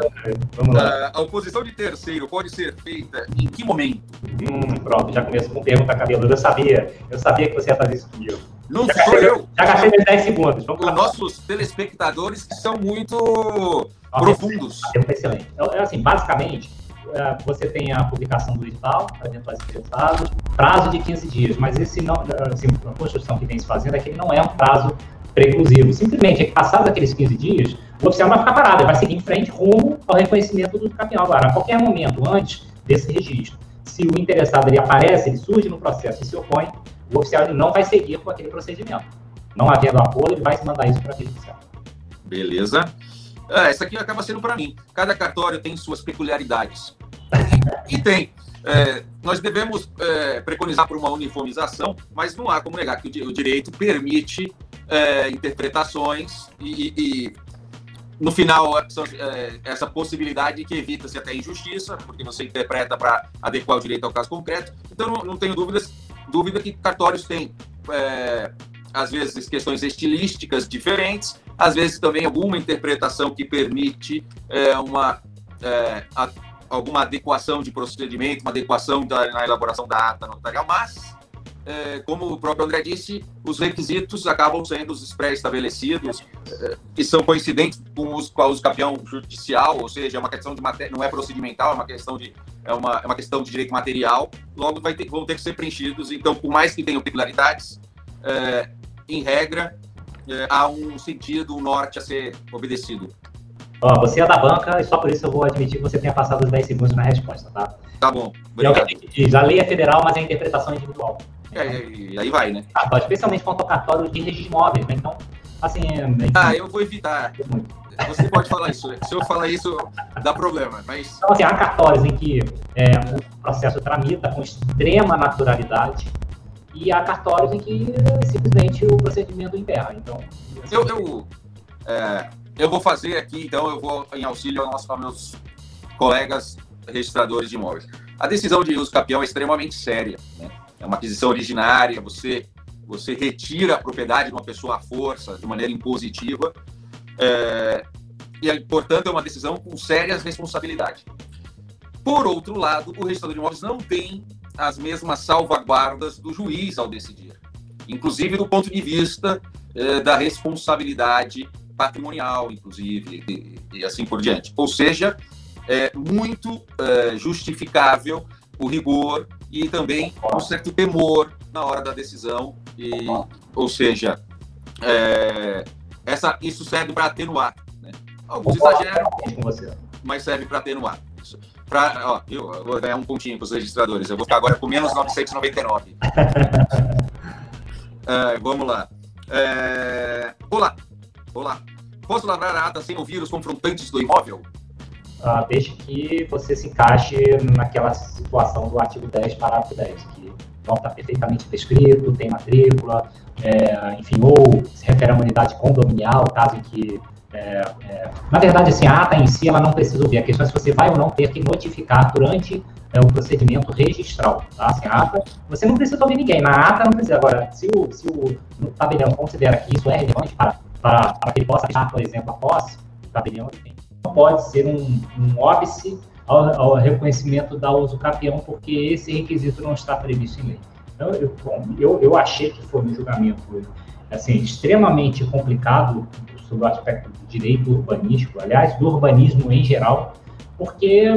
a oposição de terceiro pode ser feita em que momento? Hum, pronto, já começo com pergunta cabeluda. Eu sabia, eu sabia que você ia fazer isso comigo. Não já sou gastei, eu. Já gastei 10 segundos. Vamos Os nossos telespectadores são muito profundos. É excelente. É, é assim, basicamente, você tem a publicação do edital, eventuais interessados, prazo de 15 dias, mas esse não, assim, a construção que vem se fazendo é que ele não é um prazo preclusivo. Simplesmente é que passados aqueles 15 dias, o oficial vai ficar parado, ele vai seguir em frente rumo ao reconhecimento do campeão. Agora, a qualquer momento, antes desse registro, se o interessado ele aparece, ele surge no processo e se opõe, o oficial ele não vai seguir com aquele procedimento. Não havendo apoio, ele vai mandar isso para a judicial. Beleza. Ah, essa aqui acaba sendo para mim. Cada cartório tem suas peculiaridades. E, e tem. é, nós devemos é, preconizar por uma uniformização, mas não há como negar que o direito permite é, interpretações e, e, no final é, essa possibilidade que evita-se até injustiça, porque você interpreta para adequar o direito ao caso concreto. Então não, não tenho dúvidas, dúvida que cartórios têm é, às vezes questões estilísticas diferentes, às vezes também alguma interpretação que permite é, uma é, a, alguma adequação de procedimento, uma adequação da, na elaboração da ata notarial, mas, é, como o próprio André disse, os requisitos acabam sendo os pré-estabelecidos é, e são coincidentes com, os, com uso campeão judicial, ou seja, é uma questão de matéria, não é procedimental, é uma questão de é uma, é uma questão de direito material, logo vai ter, vão ter que ser preenchidos. Então, por mais que tenham peculiaridades, é, em regra, é, há um sentido, um norte a ser obedecido. Ó, você é da banca e só por isso eu vou admitir que você tenha passado os 10 segundos na resposta, tá? Tá bom. Obrigado. Diz, a lei é federal, mas é interpretação individual. É, e aí vai, né? Ah, especialmente quanto ao cartório de registros móveis, né? Então, assim... É, é ah, eu vou evitar. Você pode falar isso. Se eu falar isso, dá problema, mas... Então, assim, há cartórios em que é, o processo tramita com extrema naturalidade e há cartórios em que simplesmente o procedimento emperra. Então, eu, eu, é, eu vou fazer aqui, então, eu vou em auxílio aos, meus colegas registradores de imóveis. A decisão de uso capião é extremamente séria. Né? É uma aquisição originária, você, você retira a propriedade de uma pessoa à força, de maneira impositiva, é, e, portanto, é uma decisão com sérias responsabilidades. Por outro lado, o registrador de imóveis não tem as mesmas salvaguardas do juiz ao decidir, inclusive do ponto de vista eh, da responsabilidade patrimonial, inclusive, e, e, assim por diante. Ou seja, é muito é, justificável o rigor e também um certo temor na hora da decisão, e, ou seja, é, essa, isso serve para atenuar. Né? Alguns exageram, mas serve para atenuar. Pra, ó, eu, vou ganhar um pontinho para os registradores. Eu vou ficar agora com menos 999. é, vamos lá. É, olá. Olá. Posso lavrar a ata sem ouvir os confrontantes do imóvel? Ah, desde que você se encaixe naquela situação do artigo 10, parágrafo 10, que não está perfeitamente descrito, tem matrícula, é, enfim, ou se refere a uma unidade condominial, caso em que é, é, na verdade, assim, a ata em si ela não precisa ouvir. A questão é se você vai ou não ter que notificar durante é, o procedimento registral. Tá? Assim, a ata, você não precisa ouvir ninguém. Na ata não precisa. Agora, se o, se o tabelião considera que isso é relevante para, para, que ele possa achar, por exemplo, a posse, o tabelião não pode ser um, um óbice ao, ao, reconhecimento da uso capião, porque esse requisito não está previsto em lei. Então, eu, eu, eu achei que foi um julgamento assim, extremamente complicado sobre o aspecto do direito urbanístico, aliás, do urbanismo em geral, porque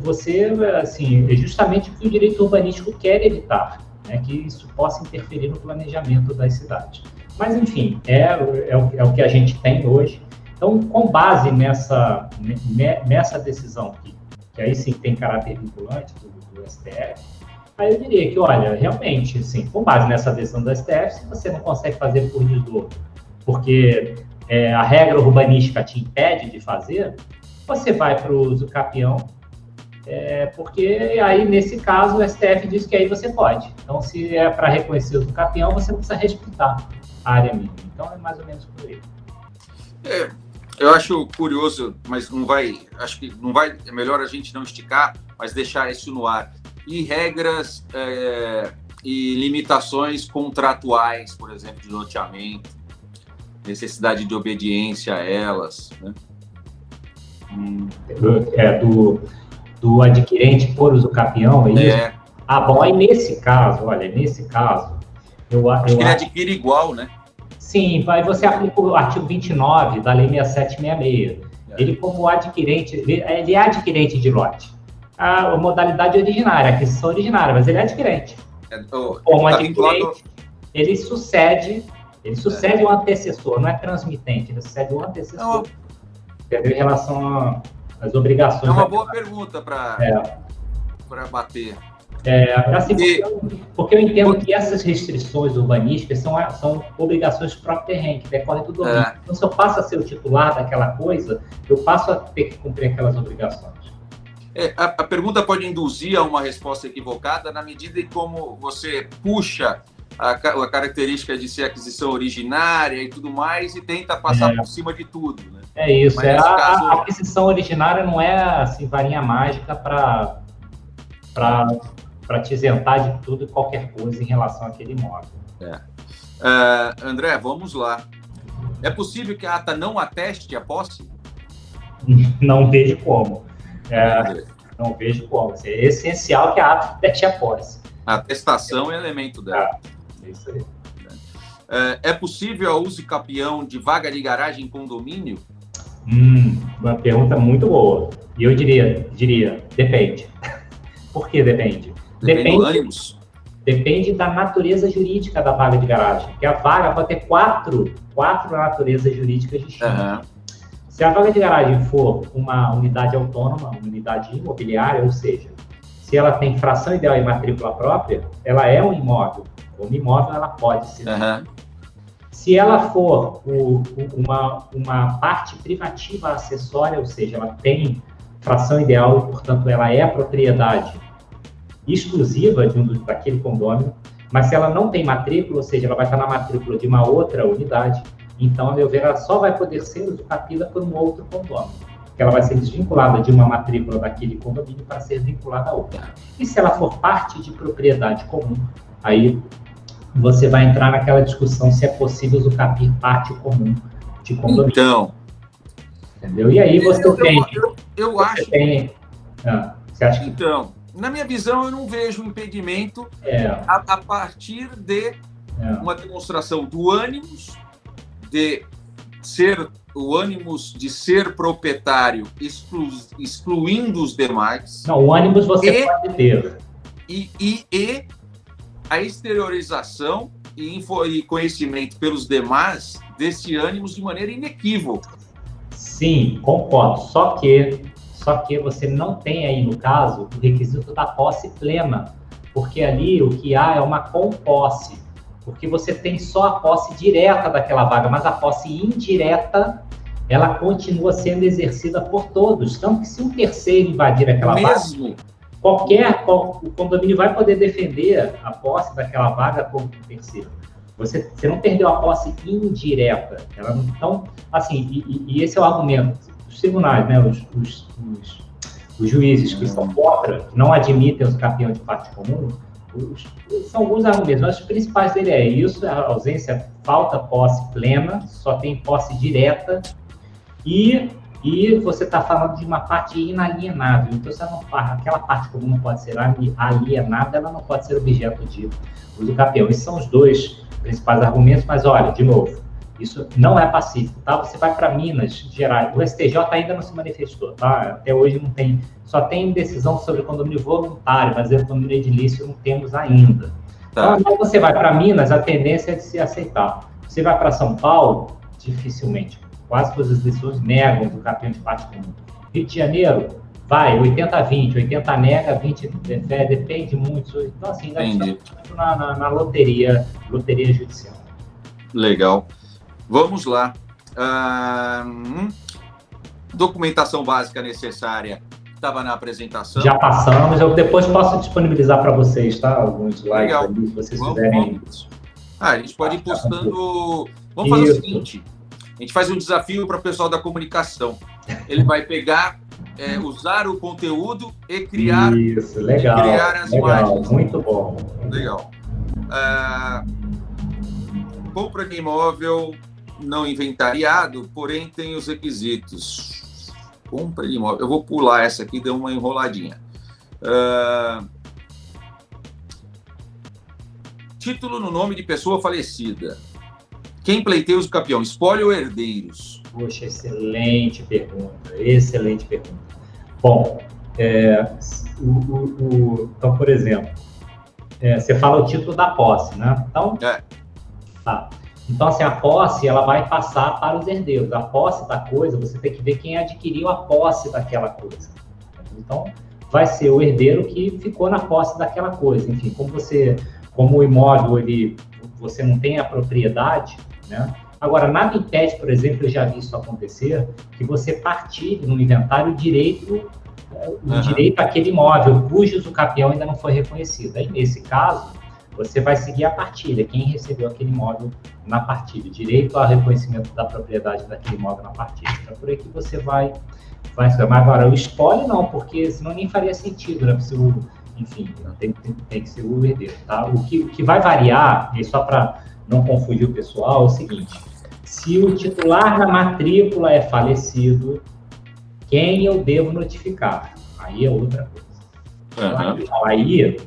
você, assim, é justamente o que o direito urbanístico quer evitar, né, que isso possa interferir no planejamento das cidades. Mas, enfim, é, é, o, é o que a gente tem hoje. Então, com base nessa, nessa decisão, que, que aí sim tem caráter vinculante do, do STF, aí eu diria que, olha, realmente, assim, com base nessa decisão do STF, se você não consegue fazer por desdobro, porque é, a regra urbanística te impede de fazer, você vai para o uso capião, é, porque aí, nesse caso, o STF diz que aí você pode. Então, se é para reconhecer o capião, você precisa respeitar área mínima. Então, é mais ou menos por aí. É, eu acho curioso, mas não vai, acho que não vai, é melhor a gente não esticar, mas deixar isso no ar. E regras é, e limitações contratuais, por exemplo, de loteamento, necessidade de obediência a elas. Né? É, do, do adquirente por uso capião, é, é. Ah, bom, aí nesse caso, olha, nesse caso, eu acho que ele adquire igual, né? Sim, aí você aplica o artigo 29 da Lei 6766. É. Ele, como adquirente, ele é adquirente de lote. A modalidade originária, a aquisição originária, mas ele é adquirente. É, como tá adquirente, ele sucede ele sucede é. o antecessor, não é transmitente, ele sucede o antecessor. Entendeu? Em relação às obrigações. É uma boa pergunta para é. bater. É, assim, porque, eu, porque, eu entendo que essas restrições urbanísticas são, são obrigações próprio terreno, que decorrem do domínio. É. Então, se eu passo a ser o titular daquela coisa, eu passo a ter que cumprir aquelas obrigações. É, a, a, pergunta pode induzir a uma resposta equivocada na medida em como você puxa a, a característica de ser aquisição originária e tudo mais e tenta passar é. por cima de tudo. Né? É isso. É, a, caso... a, aquisição originária não é assim, varinha mágica para te isentar de tudo e qualquer coisa em relação àquele imóvel. É. Uh, André, vamos lá. É possível que a ata não ateste a posse? Não vejo como. É, não vejo como. É essencial que a ata ateste a posse. A atestação é elemento dela. É, isso aí. É, é possível a uso capião de vaga de garagem em condomínio? Hum, uma pergunta muito boa. E eu diria, diria, depende. Por que depende? Depende, depende da natureza jurídica da vaga de garagem. Porque a vaga pode ter quatro, quatro naturezas jurídicas distintas. Uhum. Se a vaga de garagem for uma unidade autônoma, uma unidade imobiliária, ou seja, se ela tem fração ideal e matrícula própria, ela é um imóvel. Como imóvel, ela pode ser. Uhum. Se ela for o, uma, uma parte privativa acessória, ou seja, ela tem fração ideal e, portanto, ela é propriedade exclusiva de um daquele condômino, mas se ela não tem matrícula, ou seja, ela vai estar na matrícula de uma outra unidade, então, a meu ver, ela só vai poder ser usucapiada por um outro condômino, porque ela vai ser desvinculada de uma matrícula daquele condomínio para ser vinculada a outra. E se ela for parte de propriedade comum, aí você vai entrar naquela discussão se é possível usucapir parte comum de condomínio. Então. Entendeu? E aí você eu, tem. Eu, eu você acho. Tem, ah, você acha então, na minha visão, eu não vejo impedimento é. a, a, partir de é. uma demonstração do ânimos de ser o ânimos de ser proprietário, exclu, excluindo os demais. Não, o ânimos você e, pode ter. E, e, e a exteriorização e, info, e conhecimento pelos demais desse ânimos de maneira inequívoca. Sim, concordo. Só que só que você não tem aí, no caso, o requisito da posse plena, porque ali o que há é uma composse, porque você tem só a posse direta daquela vaga, mas a posse indireta ela continua sendo exercida por todos. Que se um terceiro invadir aquela Mesmo? vaga, qualquer o condomínio vai poder defender a posse daquela vaga como um terceiro. Você, você não perdeu a posse indireta. Ela então, assim, e, e esse é o argumento os tribunais, né, os, os, os, os juízes que são contra, que não admitem os campeões de parte comum, os, são alguns argumentos, mas os principais dele é isso, a ausência, falta posse plena, só tem posse direta, e, e você está falando de uma parte inalienável, então você não, aquela parte comum não pode ser alienada, ela não pode ser objeto de uso campeão. Esses são os dois principais argumentos, mas olha, de novo, isso não é pacífico, tá? Você vai para Minas Gerais, o STJ ainda não se manifestou, tá? Até hoje não tem, só tem decisão sobre condomínio voluntário, mas o condomínio edilício não temos ainda. Tá. Então, quando você vai para Minas, a tendência é de se aceitar. Você vai para São Paulo, dificilmente. Quase todas as decisões negam do campeão de parte comum. Rio de Janeiro, vai, 80 a 20, 80 nega, 20 fé, depende muito. Então, assim, estamos na, na, na loteria, loteria judicial. Legal. Vamos lá. documentação básica necessária estava na apresentação. Já passamos, eu depois posso disponibilizar para vocês, tá? Alguns slides ali, se vocês vamos, quiserem. Vamos. Ah, a gente pode ir postando. Vamos fazer Isso. o seguinte: a gente faz um desafio para o pessoal da comunicação. Ele vai pegar, é, usar o conteúdo e criar, Isso, legal, criar as legal, imagens. Muito bom. Legal. Ah, compra de imóvel não inventariado, porém tem os requisitos. Compra de imóvel. Eu vou pular essa aqui, deu uma enroladinha. Uh... Título no nome de pessoa falecida. Quem pleiteia os campeão? Espólio ou herdeiros? Poxa, excelente pergunta. Excelente pergunta. Bom, é, o, o, o, então, por exemplo, é, você fala o título da posse, né? Então, é. tá. Então, assim, a posse, ela vai passar para os herdeiros. A posse da coisa, você tem que ver quem adquiriu a posse daquela coisa. Então, vai ser o herdeiro que ficou na posse daquela coisa. Enfim, como você, como o imóvel, ele, você não tem a propriedade, né? Agora, nada impede, por exemplo, eu já vi isso acontecer, que você partilhe no inventário o direito o uhum. direito àquele imóvel cujo usucapião ainda não foi reconhecido. Aí, nesse caso, você vai seguir a partilha, quem recebeu aquele imóvel na partilha, direito ao reconhecimento da propriedade daquele imóvel na partilha. Então, por aí que você vai, vai Mas agora, o espólio não, porque senão nem faria sentido, né? Se o, enfim, tem, tem, tem, que ser o herdeiro, tá? O que, o que vai variar, e só para não confundir o pessoal, é o seguinte, se o titular da matrícula é falecido, quem eu devo notificar? Aí é outra coisa. Uhum. Aí,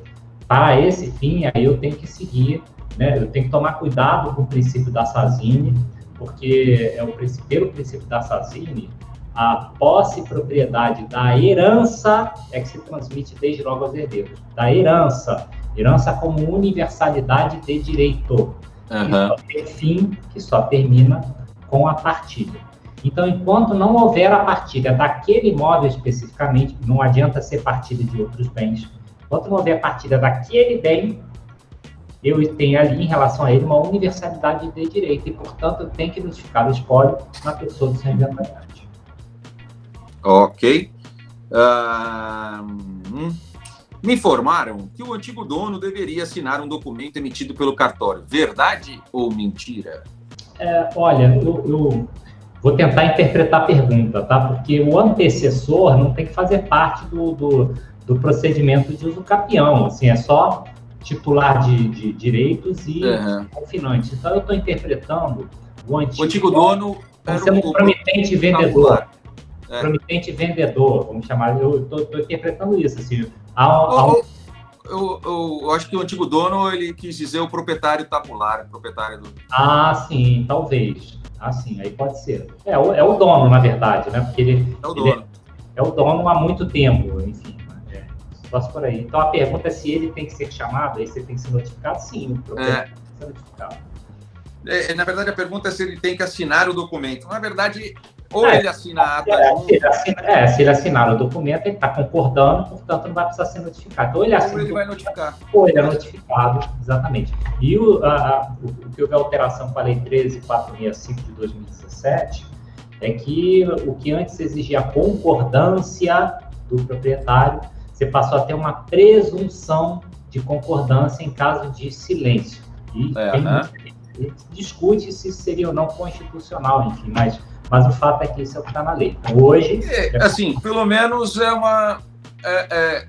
para esse fim, aí eu tenho que seguir, né? Eu tenho que tomar cuidado com o princípio da Sazine, porque é o pelo princípio da Sazine, a posse e propriedade da herança é que se transmite desde logo aos herdeiros. Da herança, herança como universalidade de direito. Uhum. Que só tem fim, que só termina com a partilha. Então, enquanto não houver a partilha daquele imóvel especificamente, não adianta ser partilha de outros bens. Enquanto não houver a partilha daquele bem, eu tenho ali, em relação a ele, uma universalidade de direito. E, portanto, tenho que notificar o espólio na pessoa do seu inventariante. Ok. Uh, me informaram que o antigo dono deveria assinar um documento emitido pelo cartório. Verdade ou mentira? É, olha, eu, eu Vou tentar interpretar a pergunta, tá? Porque o antecessor não tem que fazer parte do, do, do procedimento de uso capião, assim, é só titular de, de direitos e uhum. confinante. Então, eu estou interpretando o antigo, o antigo dono como sendo um promitente vendedor. É. Promitente vendedor, vamos chamar. Eu estou interpretando isso, assim. Há, um... eu, eu, eu, acho que o antigo dono ele quis dizer o proprietário tabular, o proprietário do. Ah, sim, talvez. Assim, aí pode ser. É, o, é o dono, na verdade, né? Porque ele é o dono, é, é, o dono há muito tempo, enfim. É, só por aí. Então a pergunta é se ele tem que ser chamado, aí você tem que ser notificado? Sim, o é. tem que ser notificado. É, na verdade, a pergunta é se ele tem que assinar o documento. Na verdade, ou é, ele assina a ata é, se ele assina, é, se ele assinar o documento, ele está concordando, portanto, não vai precisar ser notificado. Ou ele, assina, ou ele vai notificar. Ou ele é notificado, exatamente. E o, a, o, o que houve alteração com a Lei 13465 de 2017 é que o que antes exigia a concordância do proprietário, você passou a ter uma presunção de concordância em caso de silêncio. E é, tem, discute se seria ou não constitucional, enfim, mas mas o fato é que isso é o que está na lei. Então, hoje. É, assim, pelo menos é uma, é, é,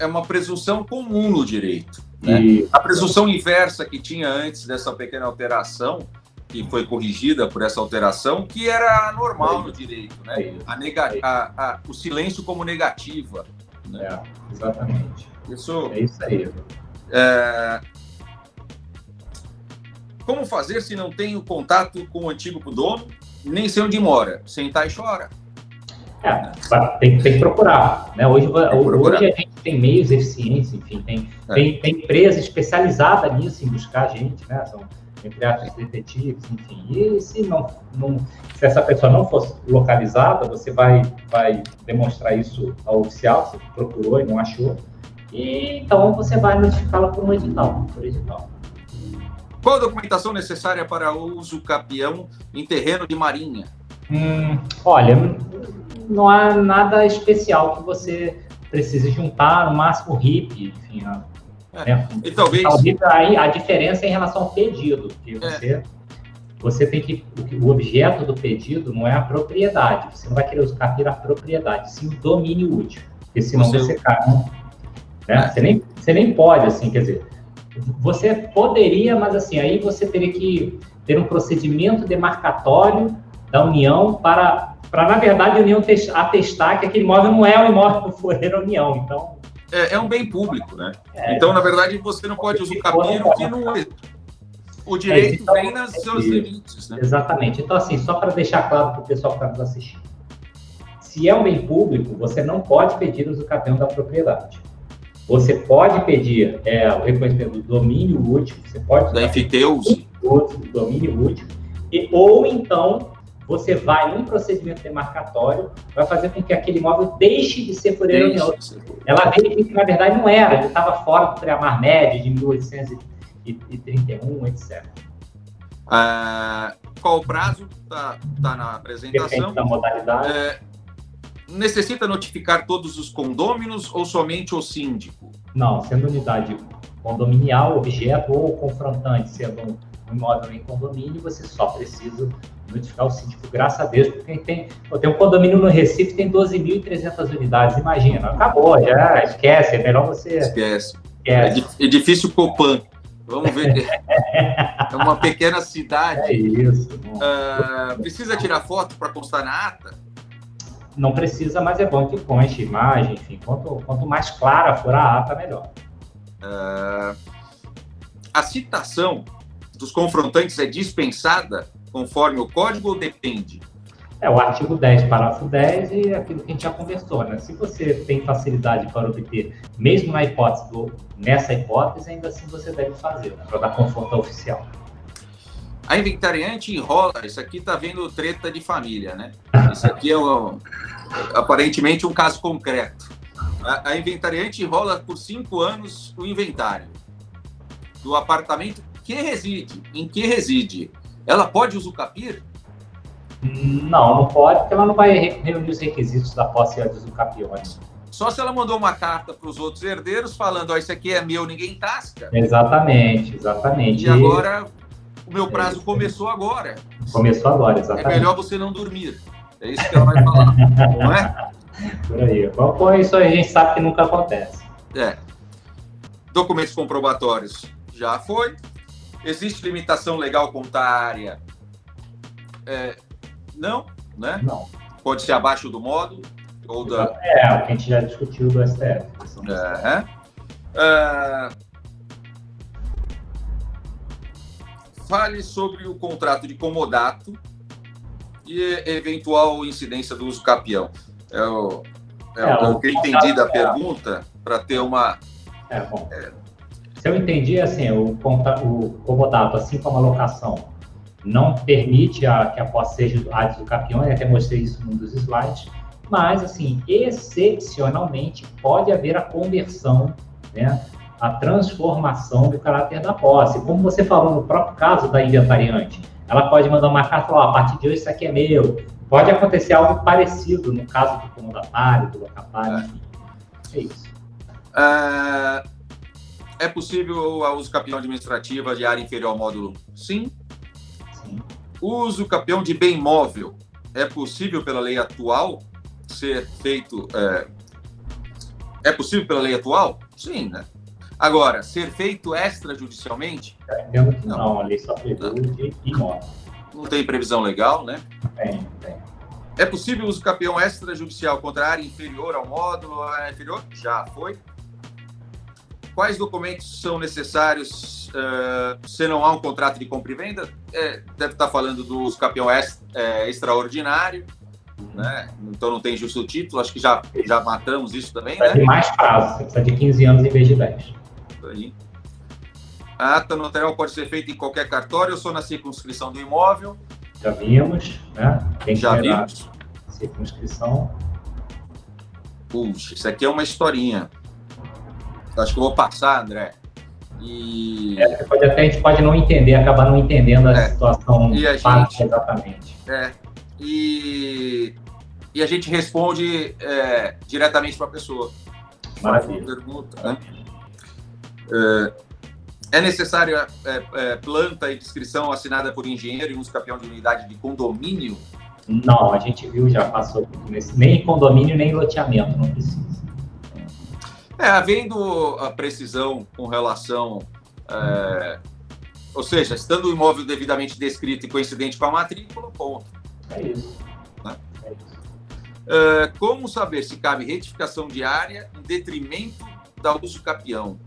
é uma presunção comum no direito. Né? E... A presunção inversa que tinha antes dessa pequena alteração, que foi corrigida por essa alteração, que era normal no direito, né? A nega, a, a, o silêncio como negativa. Né? É, exatamente. Isso, é isso aí. É... Como fazer se não tenho contato com o antigo dono nem sei onde mora. Sentar e chora. É, tem, tem que procurar. Né? Hoje, procurar. hoje a gente tem meios eficientes, enfim, tem, é. tem, tem empresa especializada nisso, em buscar a gente, né? São, entre aspas, detetives, enfim. E se, não, não, se essa pessoa não fosse localizada, você vai, vai demonstrar isso ao oficial, você procurou e não achou, e então você vai notificá-la por um edital, por edital. Qual a documentação necessária para uso capião em terreno de marinha? Hum, olha, não há nada especial que você precise juntar, no máximo RIP, enfim. É. Né? E talvez. Aí a diferença é em relação ao pedido, porque é. você, você tem que. O objeto do pedido não é a propriedade. Você não vai querer usar a propriedade, sim o domínio útil. Porque senão você, você cai. Né? É. Você, nem, você nem pode, assim, quer dizer, você poderia, mas assim, aí você teria que ter um procedimento demarcatório da União para, para na verdade, a União atestar que aquele imóvel não é o imóvel do foi da União. Então. É, é, um bem público, né? É, então, na verdade, você não pode usar o que não. É. O direito é, então, vem nas seus limites, né? Exatamente. Então, assim, só para deixar claro para o pessoal que está nos assistindo. Se é um bem público, você não pode pedir o usucapião da propriedade. Você pode pedir é, o reconhecimento do domínio útil, você pode... Da enfiteuse. Domínio útil. E, ou então, você vai num procedimento demarcatório, vai fazer com que aquele imóvel deixe de ser fureiro união. Ela veio que, na verdade, não era, ele estava fora do Triamar Médio de 1831, etc. Ah, qual o prazo? Está tá na apresentação. Depende da modalidade. É, necessita notificar todos os condôminos ou somente o síndico? Não, sendo unidade condominial, objeto ou confrontante, sendo um imóvel em condomínio, você só precisa notificar o síndico, graças a Deus, porque tem, tem um condomínio no Recife tem 12.300 unidades, imagina, acabou, já esquece, é melhor você... Esquece. esquece. É edifício Copan. Vamos ver. é uma pequena cidade. É isso. Uh, precisa tirar foto para constar na ata? Não precisa, mas é bom que conste imagem, enfim. Quanto, quanto mais clara for a ata, melhor. Uh, a citação dos confrontantes é dispensada conforme o código ou depende? É o artigo 10, parágrafo 10 e aquilo que a gente já conversou, né? Se você tem facilidade para obter, mesmo na hipótese do, nessa hipótese, ainda assim você deve fazer, né? para dar conforto ao oficial. A inventariante enrola, isso aqui está vendo treta de família, né? Isso aqui é um, aparentemente um caso concreto. A, a inventariante enrola por cinco anos o inventário do apartamento que reside, em que reside. Ela pode usucapir? Não, não pode, porque ela não vai reunir os requisitos da posse de usucapiões. Só se ela mandou uma carta para os outros herdeiros falando, ó, oh, isso aqui é meu, ninguém tasca. Exatamente, exatamente. E agora, o meu prazo é começou agora. Começou agora, exatamente. É melhor você não dormir. É isso que ela vai falar, não é? Por aí. Bom, isso a gente sabe que nunca acontece. É. Documentos comprobatórios já foi. Existe limitação legal quanto à área é, não, né? Não. Pode ser abaixo do módulo ou da. É, o que a gente já discutiu do STF. É. é. Fale sobre o contrato de comodato e eventual incidência do uso capião. É o, é, é o, o que eu entendi da é. pergunta para ter uma. É, bom. É. Se eu entendi, assim, o, o comodato, assim como a locação, não permite a, que a posse seja a do campeão, até mostrei isso num dos slides, mas, assim, excepcionalmente, pode haver a conversão, né, a transformação do caráter da posse. Como você falou no próprio caso da inventariante, ela pode mandar uma carta e falar, a partir de hoje isso aqui é meu. Pode acontecer algo parecido no caso do comodatário, do locatário, enfim. É isso. Uh, é possível o uso campeão administrativa de área inferior ao módulo? Sim, Uso campeão de bem móvel é possível pela lei atual ser feito? É, é possível pela lei atual? Sim, né? Agora, ser feito extrajudicialmente? Entendo que não, não a lei só prevê de imóvel. Não tem previsão legal, né? Tem, tem. É possível o uso campeão extrajudicial contra a área inferior ao módulo? A área inferior? Já foi. Quais documentos são necessários uh, se não há um contrato de compra e venda? É, deve estar falando do campeão é, extraordinário, né? então não tem justo título, acho que já, já matamos isso também, né? Tem mais prazo, você precisa de 15 anos em vez de 10. Aí. A ata notarial pode ser feita em qualquer cartório ou só na circunscrição do imóvel? Já vimos, né? Tem já vimos. Circunscrição. Puxa, isso aqui é uma historinha. Acho que eu vou passar, André. E... É, pode até, a gente pode não entender, acabar não entendendo a é. situação e a gente, exatamente. É. E, e a gente responde é, diretamente para a pessoa. Maravilha. Pergunta, né? é, é necessária é, é, planta e descrição assinada por engenheiro e um campeão de unidade de condomínio? Não, a gente viu, já passou nesse, nem condomínio, nem loteamento, não precisa. É, havendo a precisão com relação. É, ou seja, estando o imóvel devidamente descrito e coincidente com a matrícula, ponto. É isso. Né? É isso. É, como saber se cabe retificação diária em detrimento da uso capião?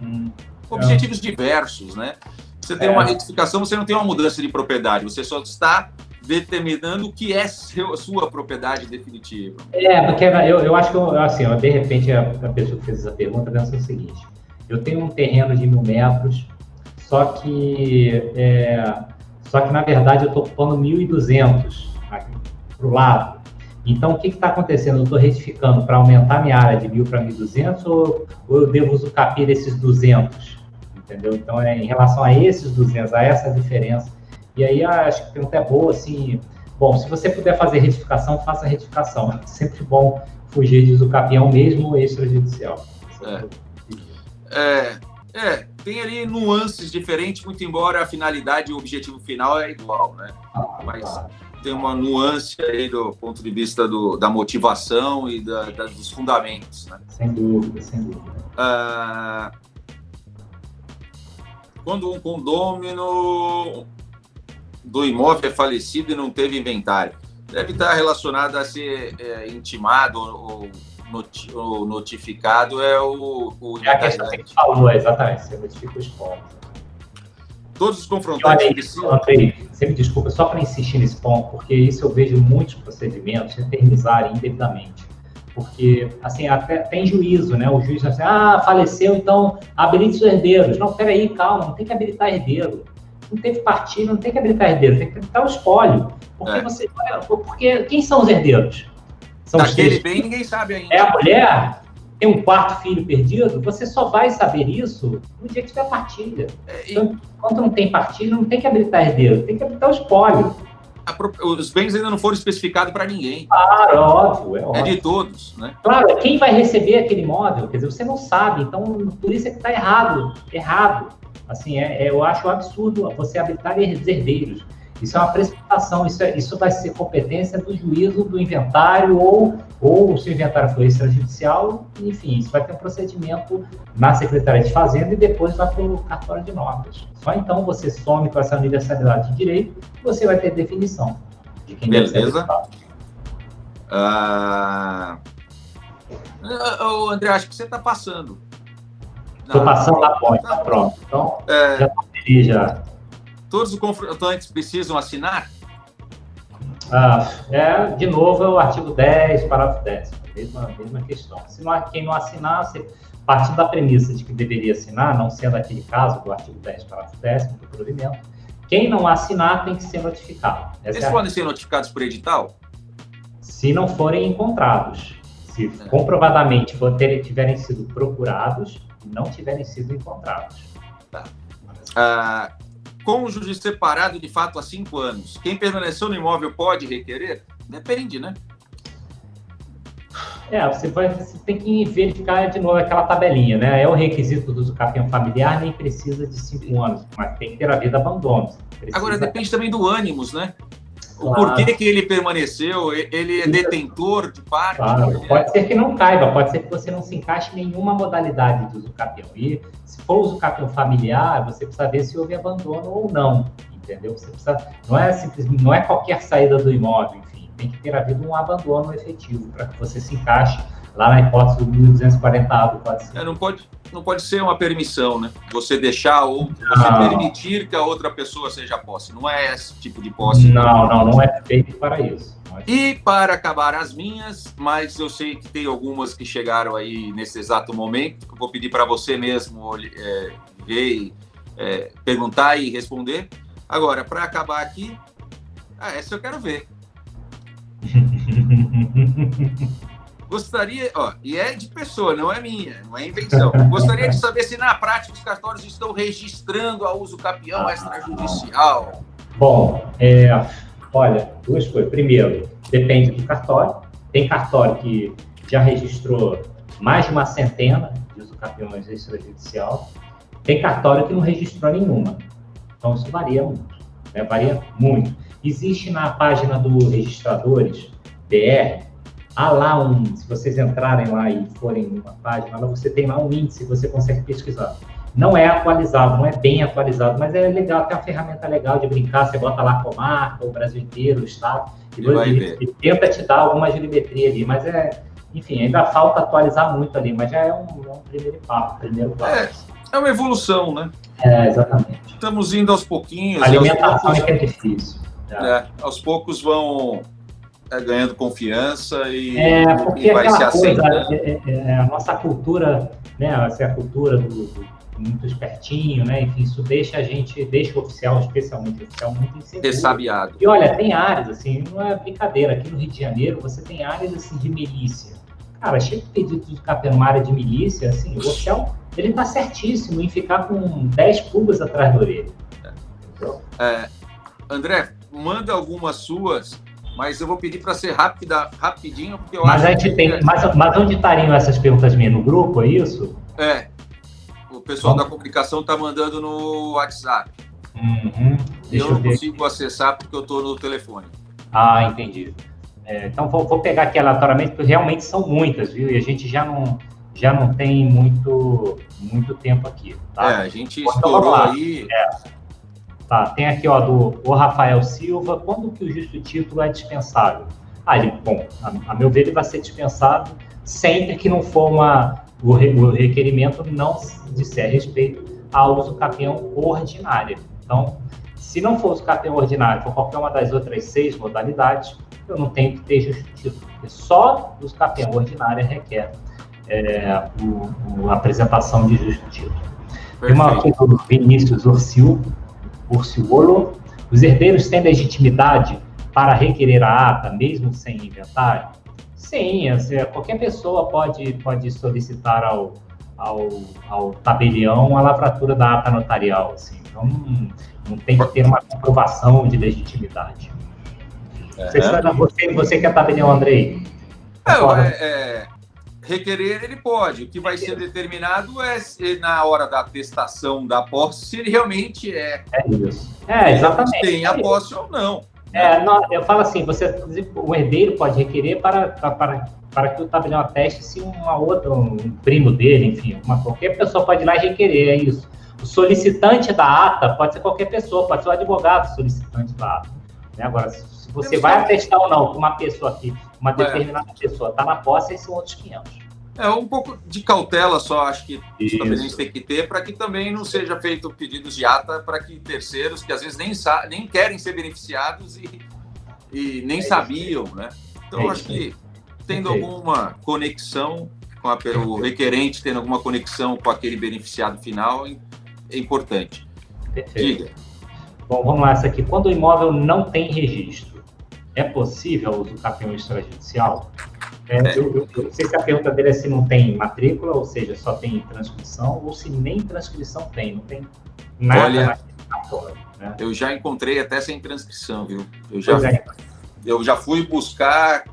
Hum, Objetivos diversos, né? Você tem uma é. retificação, você não tem uma mudança de propriedade, você só está determinando o que é seu, sua propriedade definitiva. É, porque eu, eu acho que, assim, de repente, a, a pessoa que fez essa pergunta pensa o seguinte, eu tenho um terreno de mil metros, só que, é, só que na verdade, eu estou ocupando 1.200 para o lado. Então, o que está acontecendo? Eu estou retificando para aumentar minha área de 1.000 para 1.200 ou, ou eu devo usucapir esses 200? Entendeu? Então, é, em relação a esses 200, a essa diferença, e aí acho que a pergunta é boa, assim, Bom, se você puder fazer retificação, faça retificação. É sempre bom fugir de usucapião, mesmo extrajudicial. É, é, é, tem ali nuances diferentes, muito embora a finalidade e o objetivo final é igual, né? Ah, Mas claro. tem uma nuance aí do ponto de vista do, da motivação e da, da, dos fundamentos, né? Sem dúvida, sem dúvida. Ah, quando um condômino do imóvel é falecido e não teve inventário, deve estar relacionado a ser é, intimado ou, noti ou, notificado é o, o É a questão que você falou, exatamente, você notifica os pontos. Todos os confrontantes precisam... Andrei, você me desculpa, só para insistir nesse ponto, porque isso eu vejo muitos procedimentos eternizarem indevidamente porque assim até tem juízo, né? O juiz diz assim, ah, faleceu, então habilite os herdeiros. Não, peraí, calma, não tem que habilitar herdeiro. Não teve partilha, não tem que habilitar herdeiro, tem que habilitar o espólio. Porque é. você, porque quem são os herdeiros? São Daquele bem ninguém sabe ainda. É a mulher, tem um quarto filho perdido, você só vai saber isso no dia que tiver partilha. É, e... então, quando não tem partilha, não tem que habilitar herdeiro, tem que habilitar o espólio os bens ainda não foram especificados para ninguém. Claro, óbvio, é óbvio. É de todos, né? Claro, quem vai receber aquele imóvel, quer dizer, você não sabe, então por isso é que está errado, errado. Assim, é, é, eu acho absurdo você habilitar herdeiros. Isso é uma precipitação, isso, é, isso vai ser competência do juízo do inventário, ou, ou se o inventário for extrajudicial, enfim, isso vai ter um procedimento na Secretaria de Fazenda e depois vai para o cartório de notas. Só então você some com essa universalidade de direito, você vai ter definição de quem Beleza. Ô, André, acho que você está passando. Estou passando na ponte, tá pronto. Então, é... já estou já todos os confrontantes precisam assinar? Ah, é, de novo, é o artigo 10, parágrafo 10, mesma, mesma questão. Se não, quem não assinar, se, partindo da premissa de que deveria assinar, não sendo aquele caso do artigo 10, parágrafo 10 do provimento, quem não assinar tem que ser notificado. Essa Eles é podem ser notificados por edital? Se não forem encontrados. Se é. comprovadamente tiverem sido procurados não tiverem sido encontrados. Tá. Ah, cônjuge separado de fato há cinco anos, quem permaneceu no imóvel pode requerer? Depende, né? É, você, vai, você tem que verificar de novo aquela tabelinha, né? É o requisito do campeão familiar, nem precisa de cinco anos, mas tem que ter a vida abandono. Agora, depende também do ânimos, né? O claro. porquê que ele permaneceu, ele é detentor de parte. Claro. Pode ser que não caiba, pode ser que você não se encaixe em nenhuma modalidade de uso capião. E se for uso capião familiar, você precisa ver se houve abandono ou não, entendeu? Você precisa, não é simplesmente, não é qualquer saída do imóvel, enfim, tem que ter havido um abandono efetivo para que você se encaixe lá na hipótese do 1240A do Código É, não pode, não pode ser uma permissão, né? Você deixar ou você permitir que a outra pessoa seja posse. Não é esse tipo de posse. Não, não, não é feito para isso. É e para acabar as minhas, mas eu sei que tem algumas que chegaram aí nesse exato momento, que eu vou pedir para você mesmo é, ver, é, perguntar e responder. Agora, para acabar aqui, ah, essa eu quero ver. Gostaria, ó, e é de pessoa, não é minha, não é invenção. Gostaria de saber se na prática os cartórios estão registrando a uso capião extrajudicial. Bom, é, olha, duas coisas. Primeiro, depende do cartório. Tem cartório que já registrou mais de uma centena de uso capiões extrajudicial. Tem cartório que não registrou nenhuma. Então isso varia muito, né? varia muito. Existe na página do Registradores BR há lá um, se vocês entrarem lá e forem numa página, lá você tem lá um índice, você consegue pesquisar. Não é atualizado, não é bem atualizado, mas é legal, tem uma ferramenta legal de brincar, você bota lá a comarca, o Brasil inteiro, o estado, e, e, e tenta te dar alguma geometria ali, mas é, enfim, ainda falta atualizar muito ali, mas já é um, é um primeiro passo, primeiro passo. É, é uma evolução, né? É, exatamente. Estamos indo aos pouquinhos. A alimentação poucos, é, é difícil. É, aos poucos vão é, ganhando confiança e, é, e vai se aceitando. É, é, é, a nossa cultura, né, essa é a cultura do, do, muito espertinho, né, enfim, isso deixa a gente, deixa o oficial, especialmente o oficial, muito inseguro. Ressabiado. E olha, tem áreas, assim, não é brincadeira, aqui no Rio de Janeiro você tem áreas, assim, de milícia. Cara, chega de pedido de área de milícia, assim, o oficial, ele tá certíssimo em ficar com 10 pulgas atrás da orelha. É, André, manda algumas suas, mas eu vou pedir para ser rápida, rapidinho, porque eu mas acho a gente que... tem. Mas, mas onde estariam essas perguntas minhas? No grupo, é isso? É. O pessoal da comunicação está mandando no WhatsApp. Uhum. eu não consigo acessar porque eu estou no telefone. Ah, entendi. É, então vou, vou, pegar aqui aleatoriamente, porque realmente são muitas, viu? E a gente já não, já não tem muito, muito tempo aqui. Tá? É, a gente então, estourou aí. É. Tá, tem aqui ó, do o Rafael Silva, quando que o justo título é dispensável? Ah, ele, bom, a, a meu ver, ele vai ser dispensado sempre que não for uma, o, o requerimento não disser respeito ao uso capião ordinário. Então, se não for uso capião ordinário, for qualquer uma das outras seis modalidades, eu não tenho que ter justo título, porque só o uso capião ordinário requer é, o, o, a apresentação de justo título. Tem uma aqui do Vinícius Ursil, Ursiolo. Os herdeiros têm legitimidade para requerer a ata, mesmo sem inventário? Sim, assim, qualquer pessoa pode, pode solicitar ao, ao, ao tabelião a lavratura da ata notarial. Assim. Então, não, não tem que ter uma comprovação de legitimidade. É. Você, você que é tabelião, Andrei? É, é, é, requerer ele pode. O que vai ser determinado é se, na hora da atestação da posse se ele realmente é. É isso. É, exatamente. Tem a posse ou não. É, não, eu falo assim, você, o herdeiro pode requerer para, para, para que o tabelião ateste se uma outra, um primo dele, enfim, uma, qualquer pessoa pode ir lá e requerer, é isso. O solicitante da ata pode ser qualquer pessoa, pode ser o advogado solicitante da ata. Né? Agora, se você vai atestar ou não que uma pessoa aqui, uma é. determinada é. pessoa está na posse, esses são outros 500. É, um pouco de cautela só, acho que os tabeliões têm que ter, para que também não seja feito pedidos de ata para que terceiros, que às vezes nem, nem querem ser beneficiados e, e nem é sabiam, né? Então, é acho que tendo alguma conexão com a, o requerente, tendo alguma conexão com aquele beneficiado final, é importante. Perfeito. Diga. Bom, vamos lá, essa aqui. Quando o imóvel não tem registro, é possível o uso do campeão extrajudicial? É, é. Eu, eu, eu, não sei se a pergunta dele é se não tem matrícula, ou seja, só tem transcrição, ou se nem transcrição tem, não tem nada Olha, né? Eu já encontrei até sem transcrição, viu? Eu já, é. eu já fui buscar.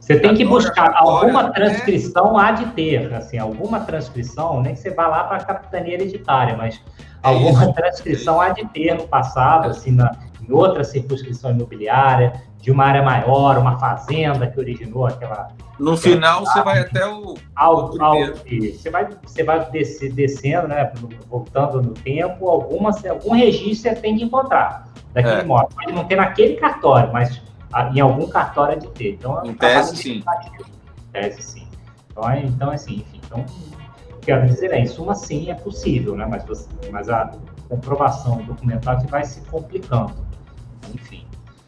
Você tem que buscar alguma né? transcrição há de ter, assim, alguma transcrição, nem que você vá lá para a capitania hereditária, mas é alguma transcrição há de ter no passado, assim, na, em outra circunscrição imobiliária, de uma área maior, uma fazenda que originou aquela. No aquela final, você vai até o. Ao, ao, você vai, você vai descer, descendo, né, voltando no tempo, alguma, algum registro você tem que encontrar daquele é. imóvel. Pode não ter naquele cartório, mas em algum cartório é de ter. Então, em tese, sim. Em tese, sim. Então, é, então, assim, enfim. Então, quero dizer é, em suma, sim, é possível, né? Mas, você, mas a comprovação documental vai se complicando. Enfim.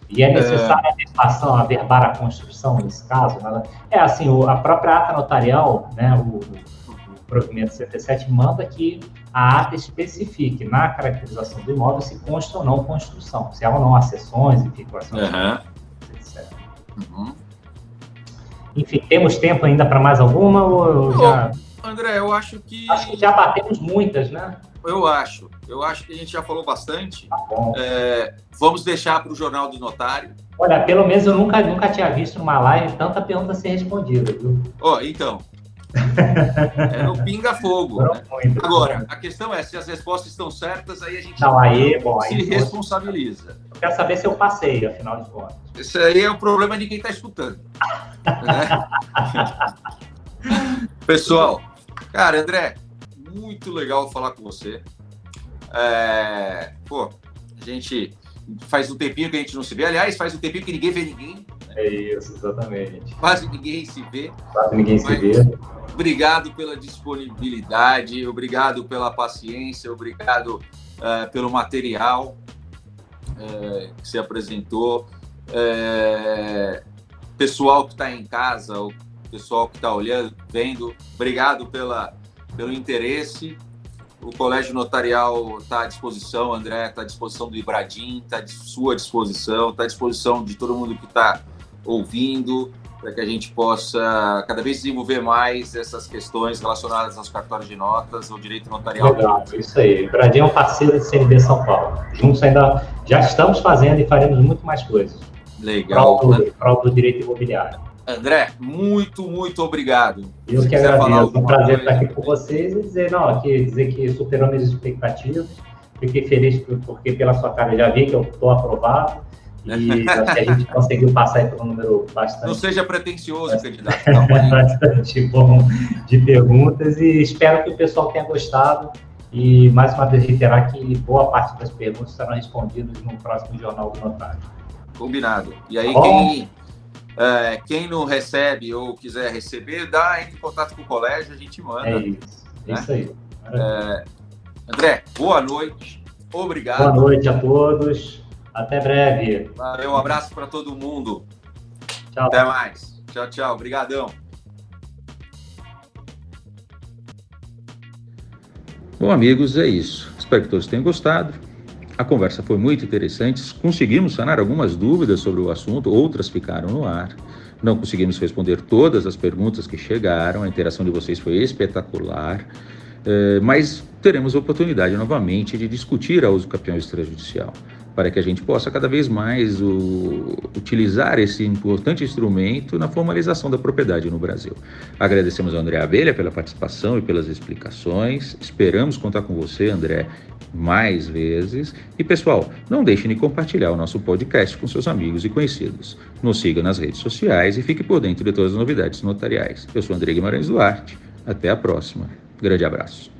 E é necessária é... a verbação, a verbar a construção nesse caso? Né? É assim, a própria ata notarial, né, o, o provimento 77 manda que a ata especifique na caracterização do imóvel se consta ou não construção, se há ou não acessões, são uhum. etc. Uhum. Enfim, temos tempo ainda para mais alguma? Ou já... André, eu acho que. Acho que já batemos muitas, né? Eu acho. Eu acho que a gente já falou bastante. Tá é, vamos deixar para o Jornal do Notário. Olha, pelo menos eu nunca, nunca tinha visto numa live tanta pergunta ser respondida, viu? Ó, oh, então. é no pinga-fogo. Né? Agora, a questão é, se as respostas estão certas, aí a gente não, aí, bom, se aí, responsabiliza. Eu quero saber se eu passei, afinal de contas. Isso aí é o problema de quem está escutando. né? Pessoal, cara, André, muito legal falar com você. É, pô, a gente faz um tempinho que a gente não se vê. Aliás, faz um tempinho que ninguém vê ninguém. Né? É isso, exatamente. Quase ninguém se vê. Quase ninguém se vê. Obrigado pela disponibilidade, obrigado pela paciência, obrigado uh, pelo material uh, que você apresentou. Uh, pessoal que está em casa, o pessoal que está olhando, vendo, obrigado pela pelo interesse. O Colégio Notarial está à disposição, André, está à disposição do Ibradim, está à sua disposição, está à disposição de todo mundo que está ouvindo. para que a gente possa cada vez desenvolver mais essas questões relacionadas aos cartórios de notas, ao direito notarial. Legal, isso aí. O Bradinho é um parceiro de CNB São Paulo. Juntos ainda já estamos fazendo e faremos muito mais coisas. Legal. Para o direito imobiliário. André, muito, muito obrigado. Eu que agradeço. É um prazer estar aqui com vocês e dizer, não, aqui, dizer que superou minhas expectativas. Fiquei feliz porque pela sua cara já vi que eu estou aprovado e a gente conseguiu passar por um número bastante. Não seja pretencioso, bastante, candidato. bastante bom de perguntas e espero que o pessoal tenha gostado. E mais uma vez reiterar que boa parte das perguntas serão respondidas no próximo Jornal do Notário. Combinado. E aí, tá quem, é, quem não recebe ou quiser receber, dá entre em contato com o colégio, a gente manda. É isso, é né? isso aí. É, André, boa noite. Obrigado. Boa noite a todos. Até breve. Valeu, um abraço para todo mundo. Tchau. Até mais. Tchau, tchau. Obrigadão. Bom, amigos, é isso. Espero que todos tenham gostado. A conversa foi muito interessante. Conseguimos sanar algumas dúvidas sobre o assunto, outras ficaram no ar. Não conseguimos responder todas as perguntas que chegaram. A interação de vocês foi espetacular. É, mas teremos oportunidade novamente de discutir a uso campeão extrajudicial para que a gente possa cada vez mais o, utilizar esse importante instrumento na formalização da propriedade no Brasil. Agradecemos ao André Abelha pela participação e pelas explicações. Esperamos contar com você, André, mais vezes. E pessoal, não deixe de compartilhar o nosso podcast com seus amigos e conhecidos. Nos siga nas redes sociais e fique por dentro de todas as novidades notariais. Eu sou André Guimarães Duarte. Até a próxima. Grande abraço.